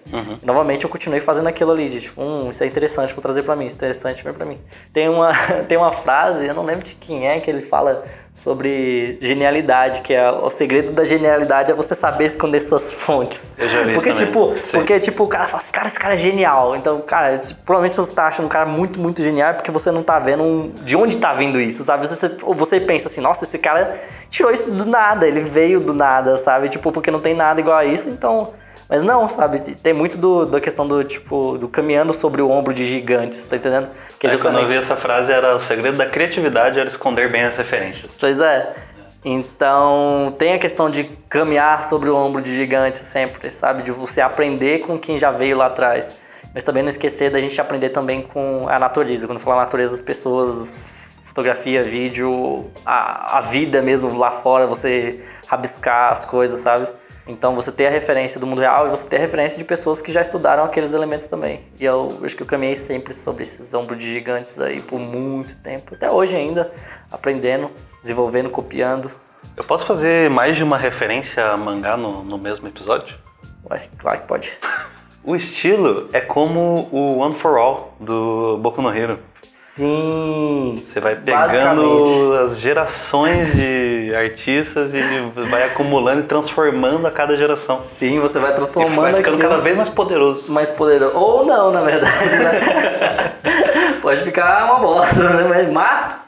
E, novamente eu continuei fazendo aquilo ali, de tipo, hum, isso é interessante, vou trazer pra mim, isso é interessante, vem pra mim. Tem uma, tem uma frase, eu não lembro de quem é, que ele fala sobre genialidade, que é o segredo da genialidade é você saber esconder suas fontes. Eu já vi isso porque, também. tipo, Sim. porque, tipo, o cara fala assim, cara, esse cara é genial. Então, cara, provavelmente você tá achando um cara muito, muito genial é porque você não tá vendo um- de onde tá vindo isso, sabe? Você, você pensa assim, nossa, esse cara tirou isso do nada, ele veio do nada, sabe? Tipo, porque não tem nada igual a isso, então... Mas não, sabe? Tem muito do, da questão do, tipo, do caminhando sobre o ombro de gigantes, tá entendendo? Que Aí, quando eu vi essa frase, era o segredo da criatividade era esconder bem as referências. Pois é. Então, tem a questão de caminhar sobre o ombro de gigante sempre, sabe? De você aprender com quem já veio lá atrás. Mas também não esquecer da gente aprender também com a natureza. Quando falo natureza, as pessoas, fotografia, vídeo, a, a vida mesmo lá fora, você rabiscar as coisas, sabe? Então, você ter a referência do mundo real e você ter a referência de pessoas que já estudaram aqueles elementos também. E eu acho que eu caminhei sempre sobre esses ombros de gigantes aí por muito tempo. Até hoje ainda, aprendendo, desenvolvendo, copiando. Eu posso fazer mais de uma referência a mangá no, no mesmo episódio? Ué, claro que pode. O estilo é como o One for All do Boku no Hero. Sim. Você vai pegando as gerações de artistas e vai acumulando e transformando a cada geração. Sim, você vai E transformando vai ficando aquilo cada vez mais poderoso. mais poderoso. Ou não, na verdade, né? Pode ficar uma bosta, né? Mas-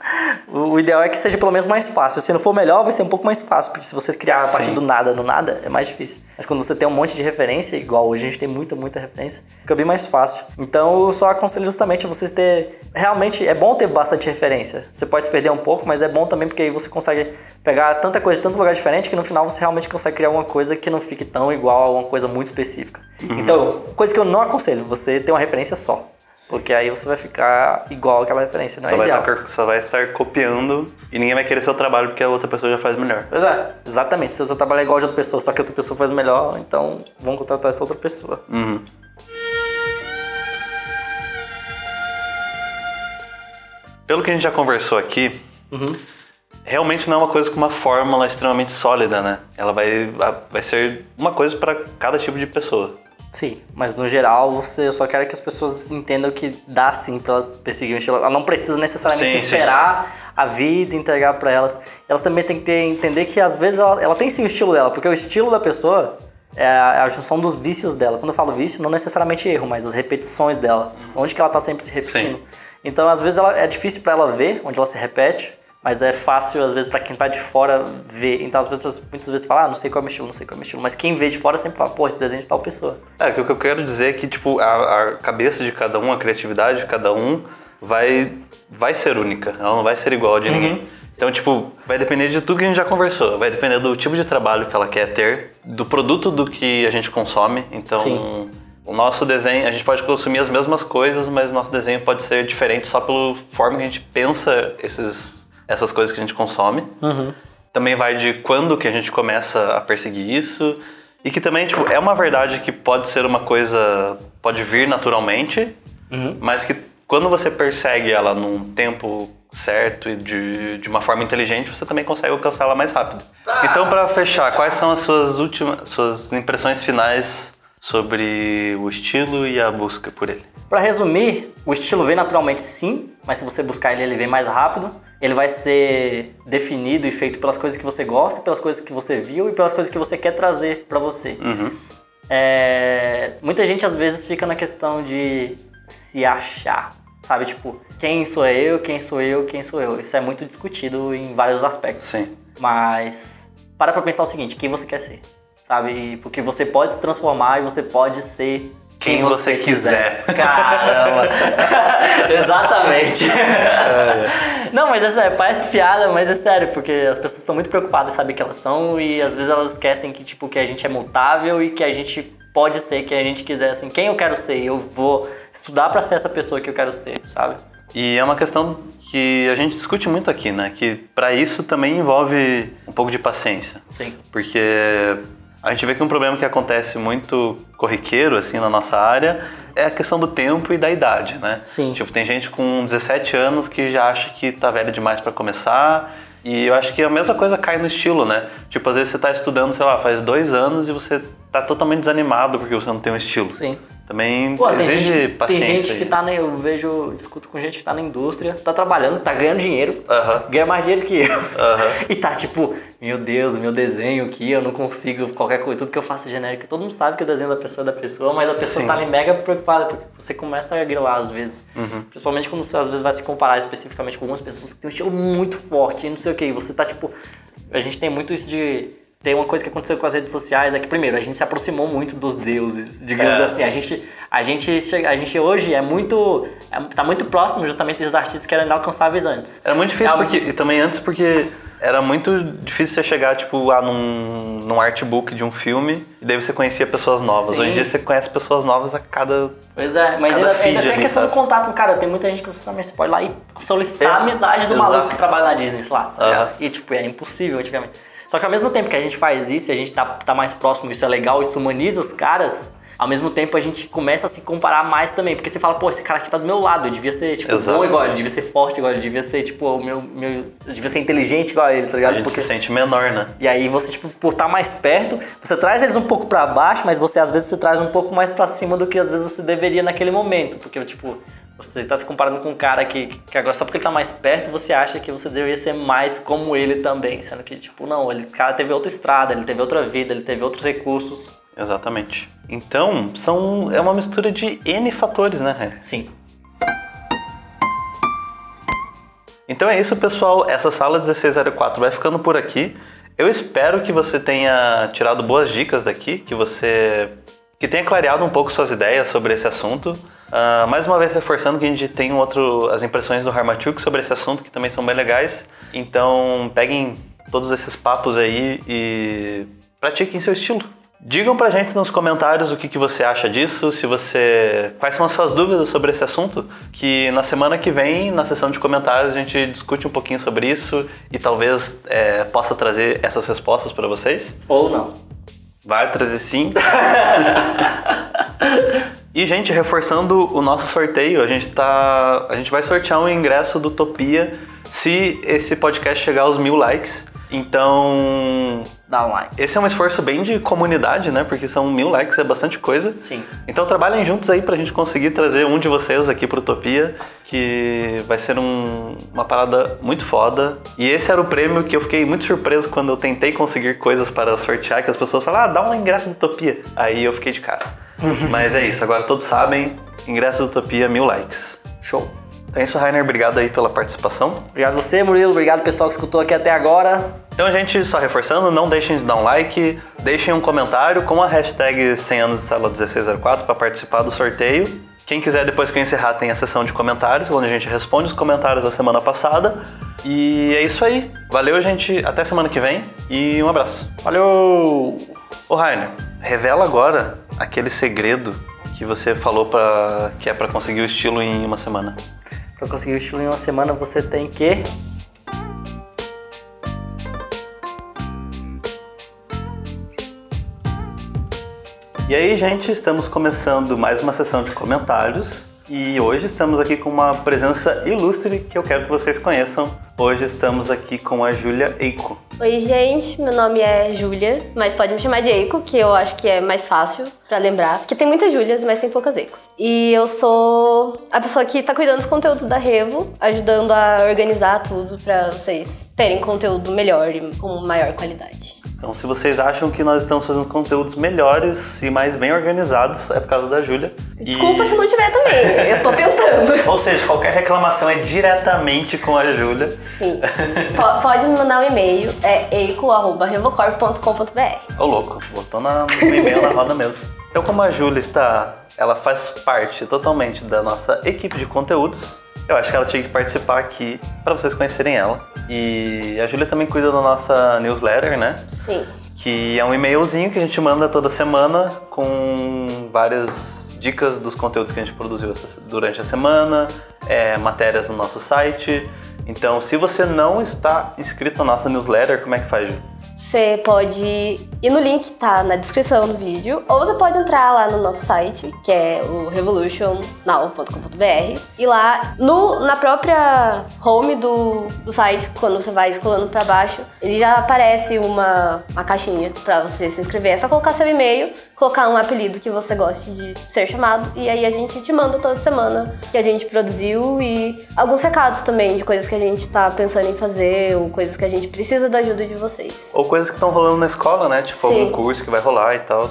o ideal é que seja pelo menos mais fácil. Se não for melhor, vai ser um pouco mais fácil. Porque se você criar a partir Sim. do nada, do nada, é mais difícil. Mas quando você tem um monte de referência, igual hoje a gente tem muita, muita referência, fica bem mais fácil. Então eu só aconselho justamente vocês ter. Realmente é bom ter bastante referência. Você pode se perder um pouco, mas é bom também porque aí você consegue pegar tanta coisa de tanto lugar diferente que no final você realmente consegue criar alguma coisa que não fique tão igual a uma coisa muito específica. Então, coisa que eu não aconselho, você ter uma referência só. Porque aí você vai ficar igual aquela referência, não Só é vai, ideal. estar, só vai estar copiando e ninguém vai querer seu trabalho porque a outra pessoa já faz melhor. Pois é, exatamente. Se o seu trabalho é igual de outra pessoa, só que outra pessoa faz melhor, então vamos contratar essa outra pessoa. Pelo que a gente já conversou aqui, realmente não é uma coisa com uma fórmula extremamente sólida, né? Ela vai, vai ser uma coisa para cada tipo de pessoa. Sim, mas no geral, você, eu só quero que as pessoas entendam que dá sim pra ela perseguir um estilo. Ela não precisa necessariamente Sim, sim. esperar a vida entregar pra elas. Elas também têm que ter, entender que às vezes ela, ela tem sim o estilo dela, porque o estilo da pessoa é a, é a junção dos vícios dela. Quando eu falo vício, não necessariamente erro, mas as repetições dela. Onde que ela tá sempre se repetindo. Sim. Então, às vezes, ela, é difícil pra ela ver onde ela se repete, mas é fácil, às vezes, pra quem tá de fora ver. Então, as pessoas muitas vezes falam, ah, não sei qual é o meu estilo, não sei qual é o meu estilo. Mas quem vê de fora sempre fala, pô, esse desenho é de tal pessoa. É, que o que eu quero dizer é que, tipo, a, a cabeça de cada um, a criatividade de cada um vai, vai ser única. Ela não vai ser igual a de ninguém. Então, tipo, vai depender de tudo que a gente já conversou. Vai depender do tipo de trabalho que ela quer ter, do produto do que a gente consome. Então, Sim. o nosso desenho, a gente pode consumir as mesmas coisas, mas o nosso desenho pode ser diferente só pela forma que a gente pensa esses, essas coisas que a gente consome. Também vai de quando que a gente começa a perseguir isso. E que também, tipo, é uma verdade que pode ser uma coisa. pode vir naturalmente, mas que quando você persegue ela num tempo certo e de, de uma forma inteligente, você também consegue alcançar ela mais rápido. Então, pra fechar, quais são as suas últimas. suas impressões finais sobre o estilo e a busca por ele? Pra resumir, o estilo vem naturalmente sim, mas se você buscar ele, ele vem mais rápido. Ele vai ser definido e feito pelas coisas que você gosta, pelas coisas que você viu e pelas coisas que você quer trazer pra você. É, muita gente às vezes fica na questão de se achar. Sabe, tipo, quem sou eu, quem sou eu, quem sou eu. Isso é muito discutido em vários aspectos. Sim. Mas para pra pensar o seguinte, quem você quer ser? Sabe? Porque você pode se transformar e você pode ser Quem você quiser. Caramba! Exatamente. Não, mas é sério, parece piada, mas é sério, porque as pessoas estão muito preocupadas em saber quem elas são e às vezes elas esquecem que, tipo, que a gente é mutável e que a gente pode ser quem a gente quiser, assim, quem eu quero ser, eu vou estudar pra ser essa pessoa que eu quero ser, sabe? E é uma questão que a gente discute muito aqui, né? Que para isso também envolve um pouco de paciência. Sim. Porque a gente vê que um problema que acontece muito corriqueiro, assim, na nossa área é a questão do tempo e da idade, né? Sim. Tipo, tem gente com 17 anos que já acha que tá velho demais para começar. E eu acho que a mesma coisa cai no estilo, né? Tipo, às vezes você tá estudando, sei lá, faz dois anos e você tá totalmente desanimado porque você não tem um estilo. Sim. Também Pô, tem exige gente, paciência. tem gente aí. que tá na. Eu vejo, discuto com gente que tá na indústria, tá trabalhando, tá ganhando dinheiro, Aham. ganha mais dinheiro que eu. Aham. E tá tipo, meu Deus, meu desenho aqui, eu não consigo qualquer coisa, tudo que eu faço é genérico. Todo mundo sabe que o desenho da pessoa é da pessoa, mas a pessoa Sim. tá ali mega preocupada, porque você começa a grilar às vezes. Uhum. Principalmente quando você às vezes vai se comparar especificamente com algumas pessoas que têm um estilo muito forte e não sei o que. E você tá tipo. A gente tem muito isso de. Tem uma coisa que aconteceu com as redes sociais é que, primeiro, a gente se aproximou muito dos deuses, digamos É. assim. A gente, a gente, a gente hoje é muito. É, tá muito próximo justamente desses artistas que eram inalcançáveis antes. Era muito difícil É porque, e também antes porque era muito difícil você chegar, tipo, lá num, num artbook de um filme e daí você conhecia pessoas novas. Sim. Hoje em dia você conhece pessoas novas a cada. Pois é, mas ainda, ainda tem a questão sabe? do contato com cara. Tem muita gente que você também pode ir lá e solicitar É, a amizade do exato. maluco que trabalha na Disney, sei lá. Aham. ligado? E tipo, é impossível antigamente. Só que ao mesmo tempo que a gente faz isso e a gente tá, tá mais próximo, isso é legal, isso humaniza os caras. Ao mesmo tempo a gente começa a se comparar mais também, porque você fala, pô, esse cara aqui tá do meu lado, eu devia ser, tipo, Exato. bom igual ele, devia ser forte igual ele, devia ser, tipo, o meu, meu. Eu devia ser inteligente igual ele, tá ligado? A gente Porque se sente menor, né? e aí você, tipo, por estar mais perto, você traz eles um pouco pra baixo, mas você às vezes você traz um pouco mais pra cima do que às vezes você deveria naquele momento. Porque, tipo, você tá se comparando com um cara que, que agora só porque ele tá mais perto, você acha que você deveria ser mais como ele também. Sendo que, tipo, não, ele, o cara teve outra estrada, ele teve outra vida, ele teve outros recursos. Exatamente. Então, são, é uma mistura de N fatores, né? Ré? Sim. Então é isso, pessoal. Essa sala 1604 vai ficando por aqui. Eu espero que você tenha tirado boas dicas daqui, que você que tenha clareado um pouco suas ideias sobre esse assunto. Ah, mais uma vez reforçando que a gente tem um outro as impressões do Harmachuk sobre esse assunto que também são bem legais. Então peguem todos esses papos aí e pratiquem seu estilo. Digam pra gente nos comentários o que, que você acha disso, se você. quais são as suas dúvidas sobre esse assunto, que na semana que vem, na sessão de comentários, a gente discute um pouquinho sobre isso e talvez é, possa trazer essas respostas para vocês. Ou não. Vai trazer sim. E, gente, reforçando o nosso sorteio, a gente tá. A gente vai sortear um ingresso do Utopia se esse podcast chegar aos mil likes. Então. Dá um like. Esse é um esforço bem de comunidade, né? Porque são mil likes, é bastante coisa. Sim. Então trabalhem juntos aí pra gente conseguir trazer um de vocês aqui pro Utopia, que vai ser um- uma parada muito foda. E esse era o prêmio que eu fiquei muito surpreso quando eu tentei conseguir coisas para sortear, que as pessoas falam, ah, dá um ingresso do Utopia. Aí eu fiquei de cara. Mas é isso, agora todos sabem, ingresso do Utopia, mil likes. Show. Então é isso, Rainer, obrigado aí pela participação. Obrigado a você, Murilo. Obrigado pessoal que escutou aqui até agora. Então, gente, só reforçando, não deixem de dar um like, deixem um comentário com a hashtag 100 anos de sala 1604 para participar do sorteio. Quem quiser, depois que eu encerrar, tem a sessão de comentários, onde a gente responde os comentários da semana passada. E é isso aí. Valeu, gente. Até semana que vem e um abraço. Valeu! Ô, Rainer, revela agora aquele segredo que você falou pra, que é para conseguir o estilo em uma semana. Pra conseguir o estilo em uma semana, você tem que. E aí, gente, estamos começando mais uma sessão de comentários. E hoje estamos aqui com uma presença ilustre que eu quero que vocês conheçam. Hoje estamos aqui com a Júlia Eiko. Oi, gente, meu nome é Júlia, mas pode me chamar de Eiko, que eu acho que é mais fácil pra lembrar, porque tem muitas Júlias, mas tem poucas Eikos. E eu sou a pessoa que tá cuidando dos conteúdos da Revo, ajudando a organizar tudo pra vocês terem conteúdo melhor e com maior qualidade. Então, se vocês acham que nós estamos fazendo conteúdos melhores e mais bem organizados, é por causa da Júlia. E- Desculpa se não tiver também, eu tô tentando. Ou seja, qualquer reclamação é diretamente com a Júlia. Sim. Po- pode me mandar um e-mail, é eico.revocorp.com.br. Ô louco, botou na, no e-mail na roda mesmo. Então, como a Júlia está, ela faz parte totalmente da nossa equipe de conteúdos, eu acho que ela tinha que participar aqui para vocês conhecerem ela. E a Júlia também cuida da nossa newsletter, né? Sim. Que é um e-mailzinho que a gente manda toda semana com várias dicas dos conteúdos que a gente produziu durante a semana, é, matérias no nosso site. Então, se você não está inscrito na nossa newsletter, como é que faz, Ju? Você pode ir no link que tá na descrição do vídeo, ou você pode entrar lá no nosso site, que é o revolutionnow.com.br, e lá no, na própria home do, do site, quando você vai escolando pra baixo, ele já aparece uma, uma caixinha pra você se inscrever. É só colocar seu e-mail, colocar um apelido que você goste de ser chamado, e aí a gente te manda toda semana que a gente produziu e alguns recados também de coisas que a gente tá pensando em fazer, ou coisas que a gente precisa da ajuda de vocês. Ou coisas que estão rolando na escola, né? Tipo Sim. algum curso que vai rolar e tal.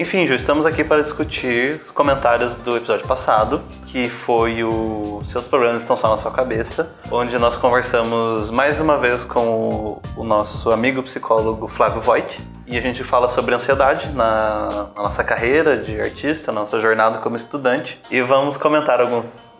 Enfim, Ju, estamos aqui para discutir os comentários do episódio passado, que foi o Seus Problemas Estão Só na Sua Cabeça, onde nós conversamos mais uma vez com o, nosso amigo psicólogo Flávio Voigt. E a gente fala sobre ansiedade na, na nossa carreira de artista, na nossa jornada como estudante. E vamos comentar alguns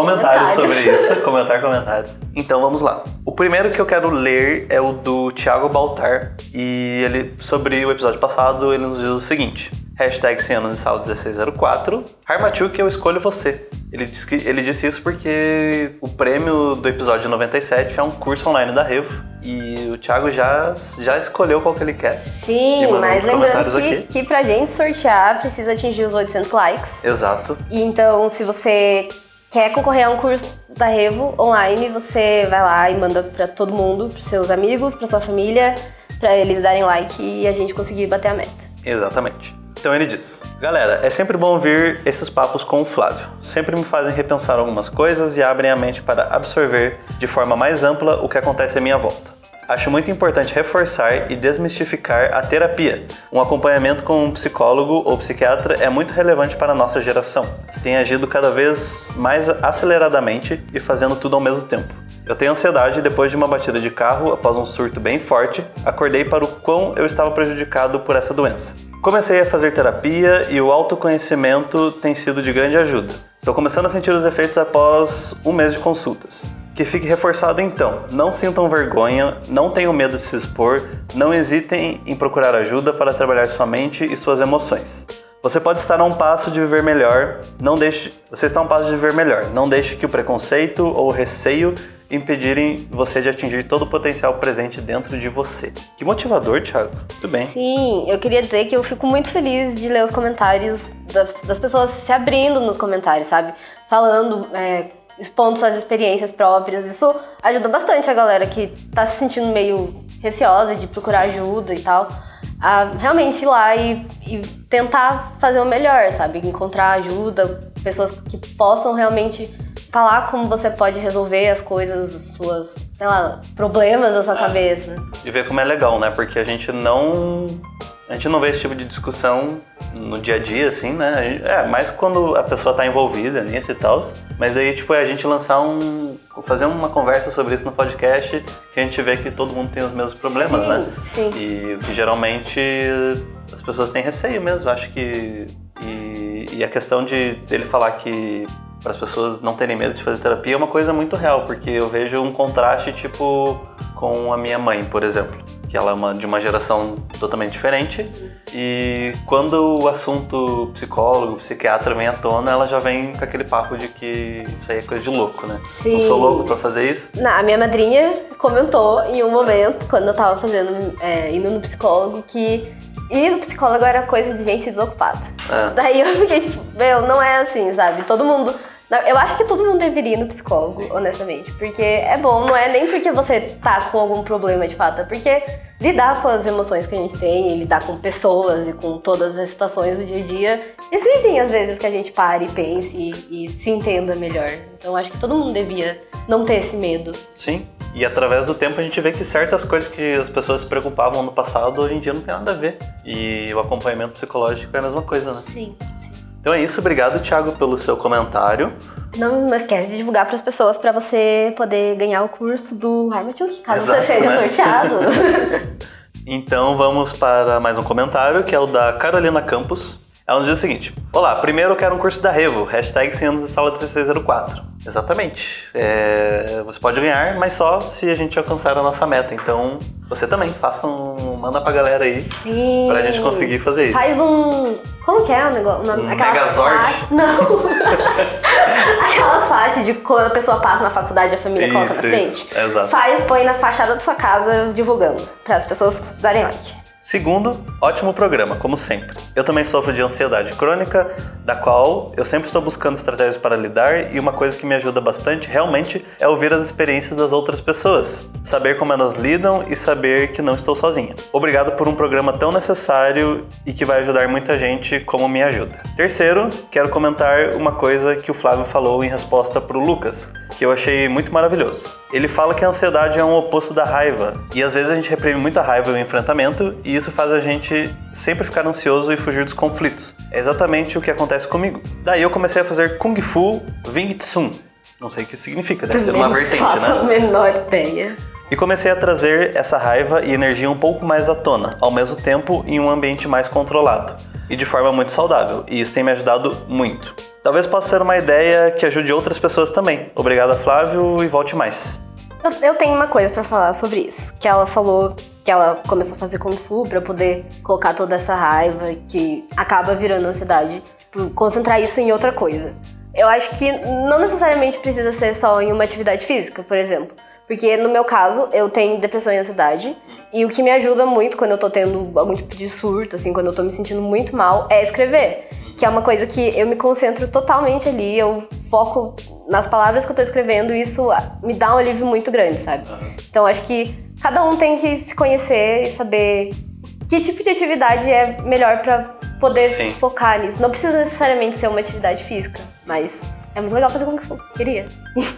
comentários sobre isso. comentar comentários. Então vamos lá. O primeiro que eu quero ler é o do Thiago Baltar. E ele, sobre o episódio passado, ele nos diz o seguinte. Hashtag 100 anos de sala 1604. Harmachuk, eu escolho você. Ele disse, que, ele disse isso porque o prêmio do episódio 97 é um curso online da Revo. E o Thiago já, já escolheu qual que ele quer. Sim, mas lembrando que, aqui. que pra gente sortear precisa atingir os 800 likes. Exato. E Então, se você quer concorrer a um curso da Revo online, você vai lá e manda pra todo mundo, pros seus amigos, pra sua família, pra eles darem like e a gente conseguir bater a meta. Exatamente. Então ele diz: Galera, é sempre bom ouvir esses papos com o Flávio. Sempre me fazem repensar algumas coisas e abrem a mente para absorver de forma mais ampla o que acontece à minha volta. Acho muito importante reforçar e desmistificar a terapia. Um acompanhamento com um psicólogo ou psiquiatra é muito relevante para a nossa geração, que tem agido cada vez mais aceleradamente e fazendo tudo ao mesmo tempo. Eu tenho ansiedade depois de uma batida de carro, após um surto bem forte, acordei para o quão eu estava prejudicado por essa doença. Comecei a fazer terapia e o autoconhecimento tem sido de grande ajuda. Estou começando a sentir os efeitos após um mês de consultas. Que fique reforçado então, não sintam vergonha, não tenham medo de se expor, não hesitem em procurar ajuda para trabalhar sua mente e suas emoções. Você pode estar a um passo de viver melhor, não deixe. Você está a um passo de viver melhor. Não deixe que o preconceito ou o receio impedirem você de atingir todo o potencial presente dentro de você. Que motivador, Thiago. Muito bem. Sim, eu queria dizer que eu fico muito feliz de ler os comentários das, das pessoas se abrindo nos comentários, sabe? Falando, é, expondo suas experiências próprias. Isso ajuda bastante a galera que tá se sentindo meio receosa de procurar ajuda e tal. A realmente ir lá e, e tentar fazer o melhor, sabe? Encontrar ajuda, pessoas que possam realmente falar como você pode resolver as coisas, os suas, sei lá, problemas da sua cabeça. E ver como é legal, né? Porque a gente não. A gente não vê esse tipo de discussão no dia a dia, assim, né? Gente- é, mais quando a pessoa tá envolvida nisso e tal. Mas daí, tipo, é a gente lançar um. fazer uma conversa sobre isso no podcast que a gente vê que todo mundo tem os mesmos problemas, Sim, né? sim. E o que geralmente as pessoas têm receio mesmo. Acho que. E, e a questão de dele falar que para as pessoas não terem medo de fazer terapia é uma coisa muito real, porque eu vejo um contraste, tipo, com a minha mãe, por exemplo. Que ela é uma, de uma geração totalmente diferente. E quando o assunto psicólogo, psiquiatra vem à tona, ela já vem com aquele papo de que isso aí é coisa de louco, né? Sim. Não sou louco pra fazer isso. Na, a minha madrinha comentou em um momento, quando eu tava fazendo, é, indo no psicólogo, que ir no psicólogo era coisa de gente desocupada. É. Daí eu fiquei tipo, meu, não é assim, sabe? Todo mundo Eu acho que todo mundo deveria ir no psicólogo, honestamente. Porque é bom, não é nem porque você tá com algum problema de fato, é porque lidar com as emoções que a gente tem, e lidar com pessoas e com todas as situações do dia a dia, exigem às vezes que a gente pare e pense e, e se entenda melhor. Então acho que todo mundo devia não ter esse medo. Sim. E através do tempo a gente vê que certas coisas que as pessoas se preocupavam no passado, hoje em dia não tem nada a ver. E o acompanhamento psicológico é a mesma coisa, né? Sim. Então é isso, obrigado Thiago pelo seu comentário. Não, não esquece de divulgar para as pessoas para você poder ganhar o curso do Harmatuk, caso Exato, você seja né? sorteado. Então vamos para mais um comentário, que é o da Carolina Campos. Ela nos diz o seguinte: Olá, primeiro eu quero um curso da Revo, hashtag 100 anos de sala 1604. Exatamente. É, você pode ganhar, mas só se a gente alcançar a nossa meta. Então você também, faça um. Manda pra galera aí Sim. pra gente conseguir fazer isso. Faz um. Como que é o negócio? Uma, Um aquelas Megazord? Não! aquelas faixas de quando a pessoa passa na faculdade a família coloca Isso, na frente. isso, exato. Faz, põe na fachada da sua casa divulgando. Para as pessoas darem like. Segundo, ótimo programa, como sempre. Eu também sofro de ansiedade crônica, da qual eu sempre estou buscando estratégias para lidar, e uma coisa que me ajuda bastante realmente é ouvir as experiências das outras pessoas, saber como elas lidam e saber que não estou sozinha. Obrigado por um programa tão necessário e que vai ajudar muita gente como me ajuda. Terceiro, quero comentar uma coisa que o Flávio falou em resposta para o Lucas, que eu achei muito maravilhoso. Ele fala que a ansiedade é um oposto da raiva, e às vezes a gente reprime muita raiva e o enfrentamento, e isso faz a gente sempre ficar ansioso e fugir dos conflitos. É exatamente o que acontece comigo. Daí eu comecei a fazer Kung Fu Wing Tsun. Não sei o que significa, deve ser uma Também não vertente, faço né? a menor ideia. E comecei a trazer essa raiva e energia um pouco mais à tona, ao mesmo tempo em um ambiente mais controlado e de forma muito saudável, e isso tem me ajudado muito. Talvez possa ser uma ideia que ajude outras pessoas também. Obrigado, Flávio, e volte mais. Eu, eu tenho uma coisa pra falar sobre isso. Que ela falou que ela começou a fazer Kung Fu pra poder colocar toda essa raiva que acaba virando ansiedade. Tipo, concentrar isso em outra coisa. Eu acho que não necessariamente precisa ser só em uma atividade física, por exemplo. Porque no meu caso, eu tenho depressão e ansiedade. E o que me ajuda muito quando eu tô tendo algum tipo de surto, assim, quando eu tô me sentindo muito mal, é escrever. Que é uma coisa que eu me concentro totalmente ali, eu foco nas palavras que eu tô escrevendo e isso me dá um alívio muito grande, sabe? Então acho que cada um tem que se conhecer e saber que tipo de atividade é melhor pra poder Sim. focar nisso. Não precisa necessariamente ser uma atividade física, mas é muito legal fazer Kung Fu. Queria.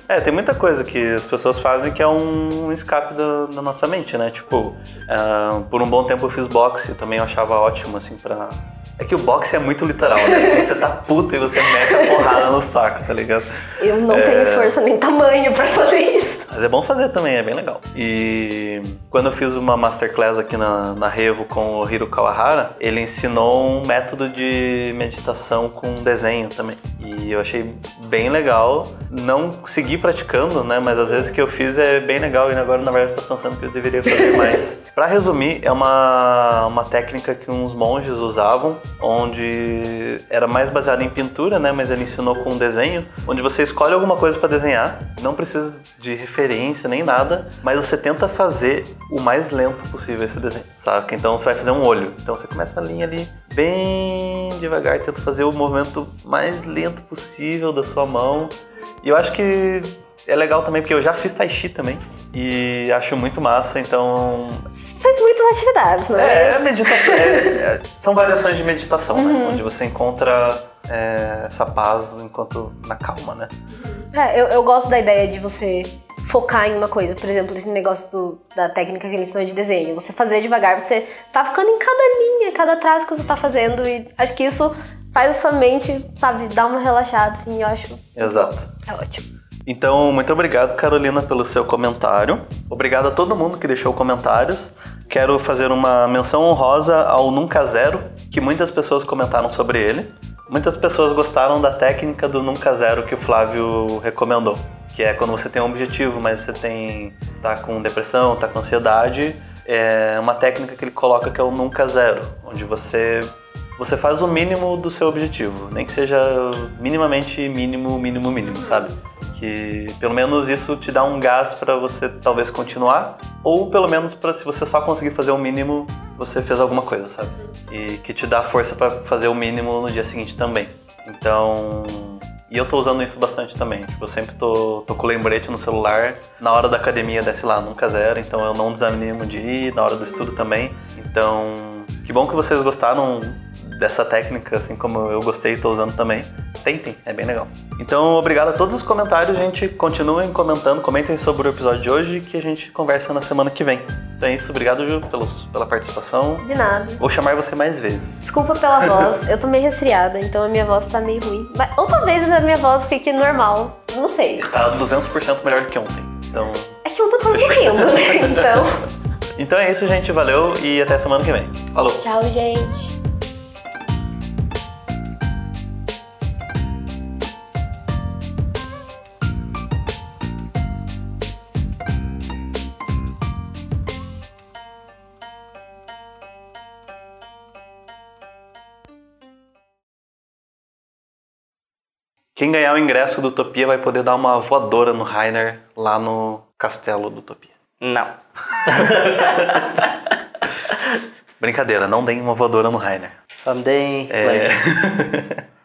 É, tem muita coisa que as pessoas fazem que é um escape da, da nossa mente, né? Tipo, ah, por um bom tempo eu fiz boxe, também eu achava ótimo, assim, pra. É que o boxe é muito literal, né? Você tá puta e você mete a porrada no saco, tá ligado? Eu não tenho força nem tamanho pra fazer isso. Mas é bom fazer também, é bem legal. E quando eu fiz uma masterclass aqui na, na Revo com o Hiro Kawahara, ele ensinou um método de meditação com desenho também. E eu achei bem legal. Não segui praticando, né? Mas às vezes que eu fiz é bem legal e agora na verdade estou pensando que eu deveria fazer mais. Pra resumir, é uma, uma técnica que uns monges usavam, onde era mais baseada em pintura, né? Mas ele ensinou com desenho, onde você escolhe alguma coisa para desenhar, não precisa de referência nem nada, mas você tenta fazer o mais lento possível esse desenho, sabe? Então você vai fazer um olho. Então você começa a linha ali bem devagar, tenta fazer o movimento mais lento possível da sua mão. E eu acho que é legal também porque eu já fiz tai chi também e acho muito massa, então Faz muitas atividades, não é? é, meditação. é- é- são variações de meditação, né? Onde você encontra é, essa paz enquanto na calma, né? É, eu, eu gosto da ideia de você focar em uma coisa. Por exemplo, esse negócio do- da técnica que ele ensinou de desenho. Você fazer devagar, você tá ficando em cada linha, cada traço que você tá fazendo. E acho que isso faz a sua mente, sabe, dar uma relaxada, assim, eu acho. Exato. É ótimo. Então, muito obrigado, Carolina, pelo seu comentário. Obrigado a todo mundo que deixou comentários. Quero fazer uma menção honrosa ao Nunca Zero, que muitas pessoas comentaram sobre ele. Muitas pessoas gostaram da técnica do Nunca Zero que o Flávio recomendou, que é quando você tem um objetivo, mas você tem tá com depressão, tá com ansiedade, é uma técnica que ele coloca que é o Nunca Zero, onde você você faz o mínimo do seu objetivo, nem que seja minimamente mínimo, mínimo, mínimo, sabe? Que pelo menos isso te dá um gás para você talvez continuar, ou pelo menos para se você só conseguir fazer o mínimo, você fez alguma coisa, sabe? E que te dá força para fazer o mínimo no dia seguinte também. Então, E eu tô usando isso bastante também. Tipo, eu sempre tô, tô com o lembrete no celular. Na hora da academia desce lá, nunca zero. Então eu não desanimo de ir, na hora do estudo também. Então, que bom que vocês gostaram dessa técnica, assim como eu gostei e tô usando também. Tentem, é bem legal. Então, obrigado a todos os comentários, gente. Continuem comentando, comentem sobre o episódio de hoje que a gente conversa na semana que vem. Então é isso, obrigado, Ju, pelos, pela participação. De nada. Vou chamar você mais vezes. Desculpa pela voz, eu tô meio resfriada, então a minha voz tá meio ruim. Mas- Ou talvez a minha voz fique normal, não sei. Está 200% melhor do que ontem. Então, É que ontem eu tava morrendo, né? Então. então é isso, gente. Valeu e até semana que vem. Falou! Tchau, gente. Quem ganhar o ingresso do Utopia vai poder dar uma voadora no Rainer lá no castelo do Utopia. Não. Brincadeira, não deem uma voadora no Rainer. Someday, É.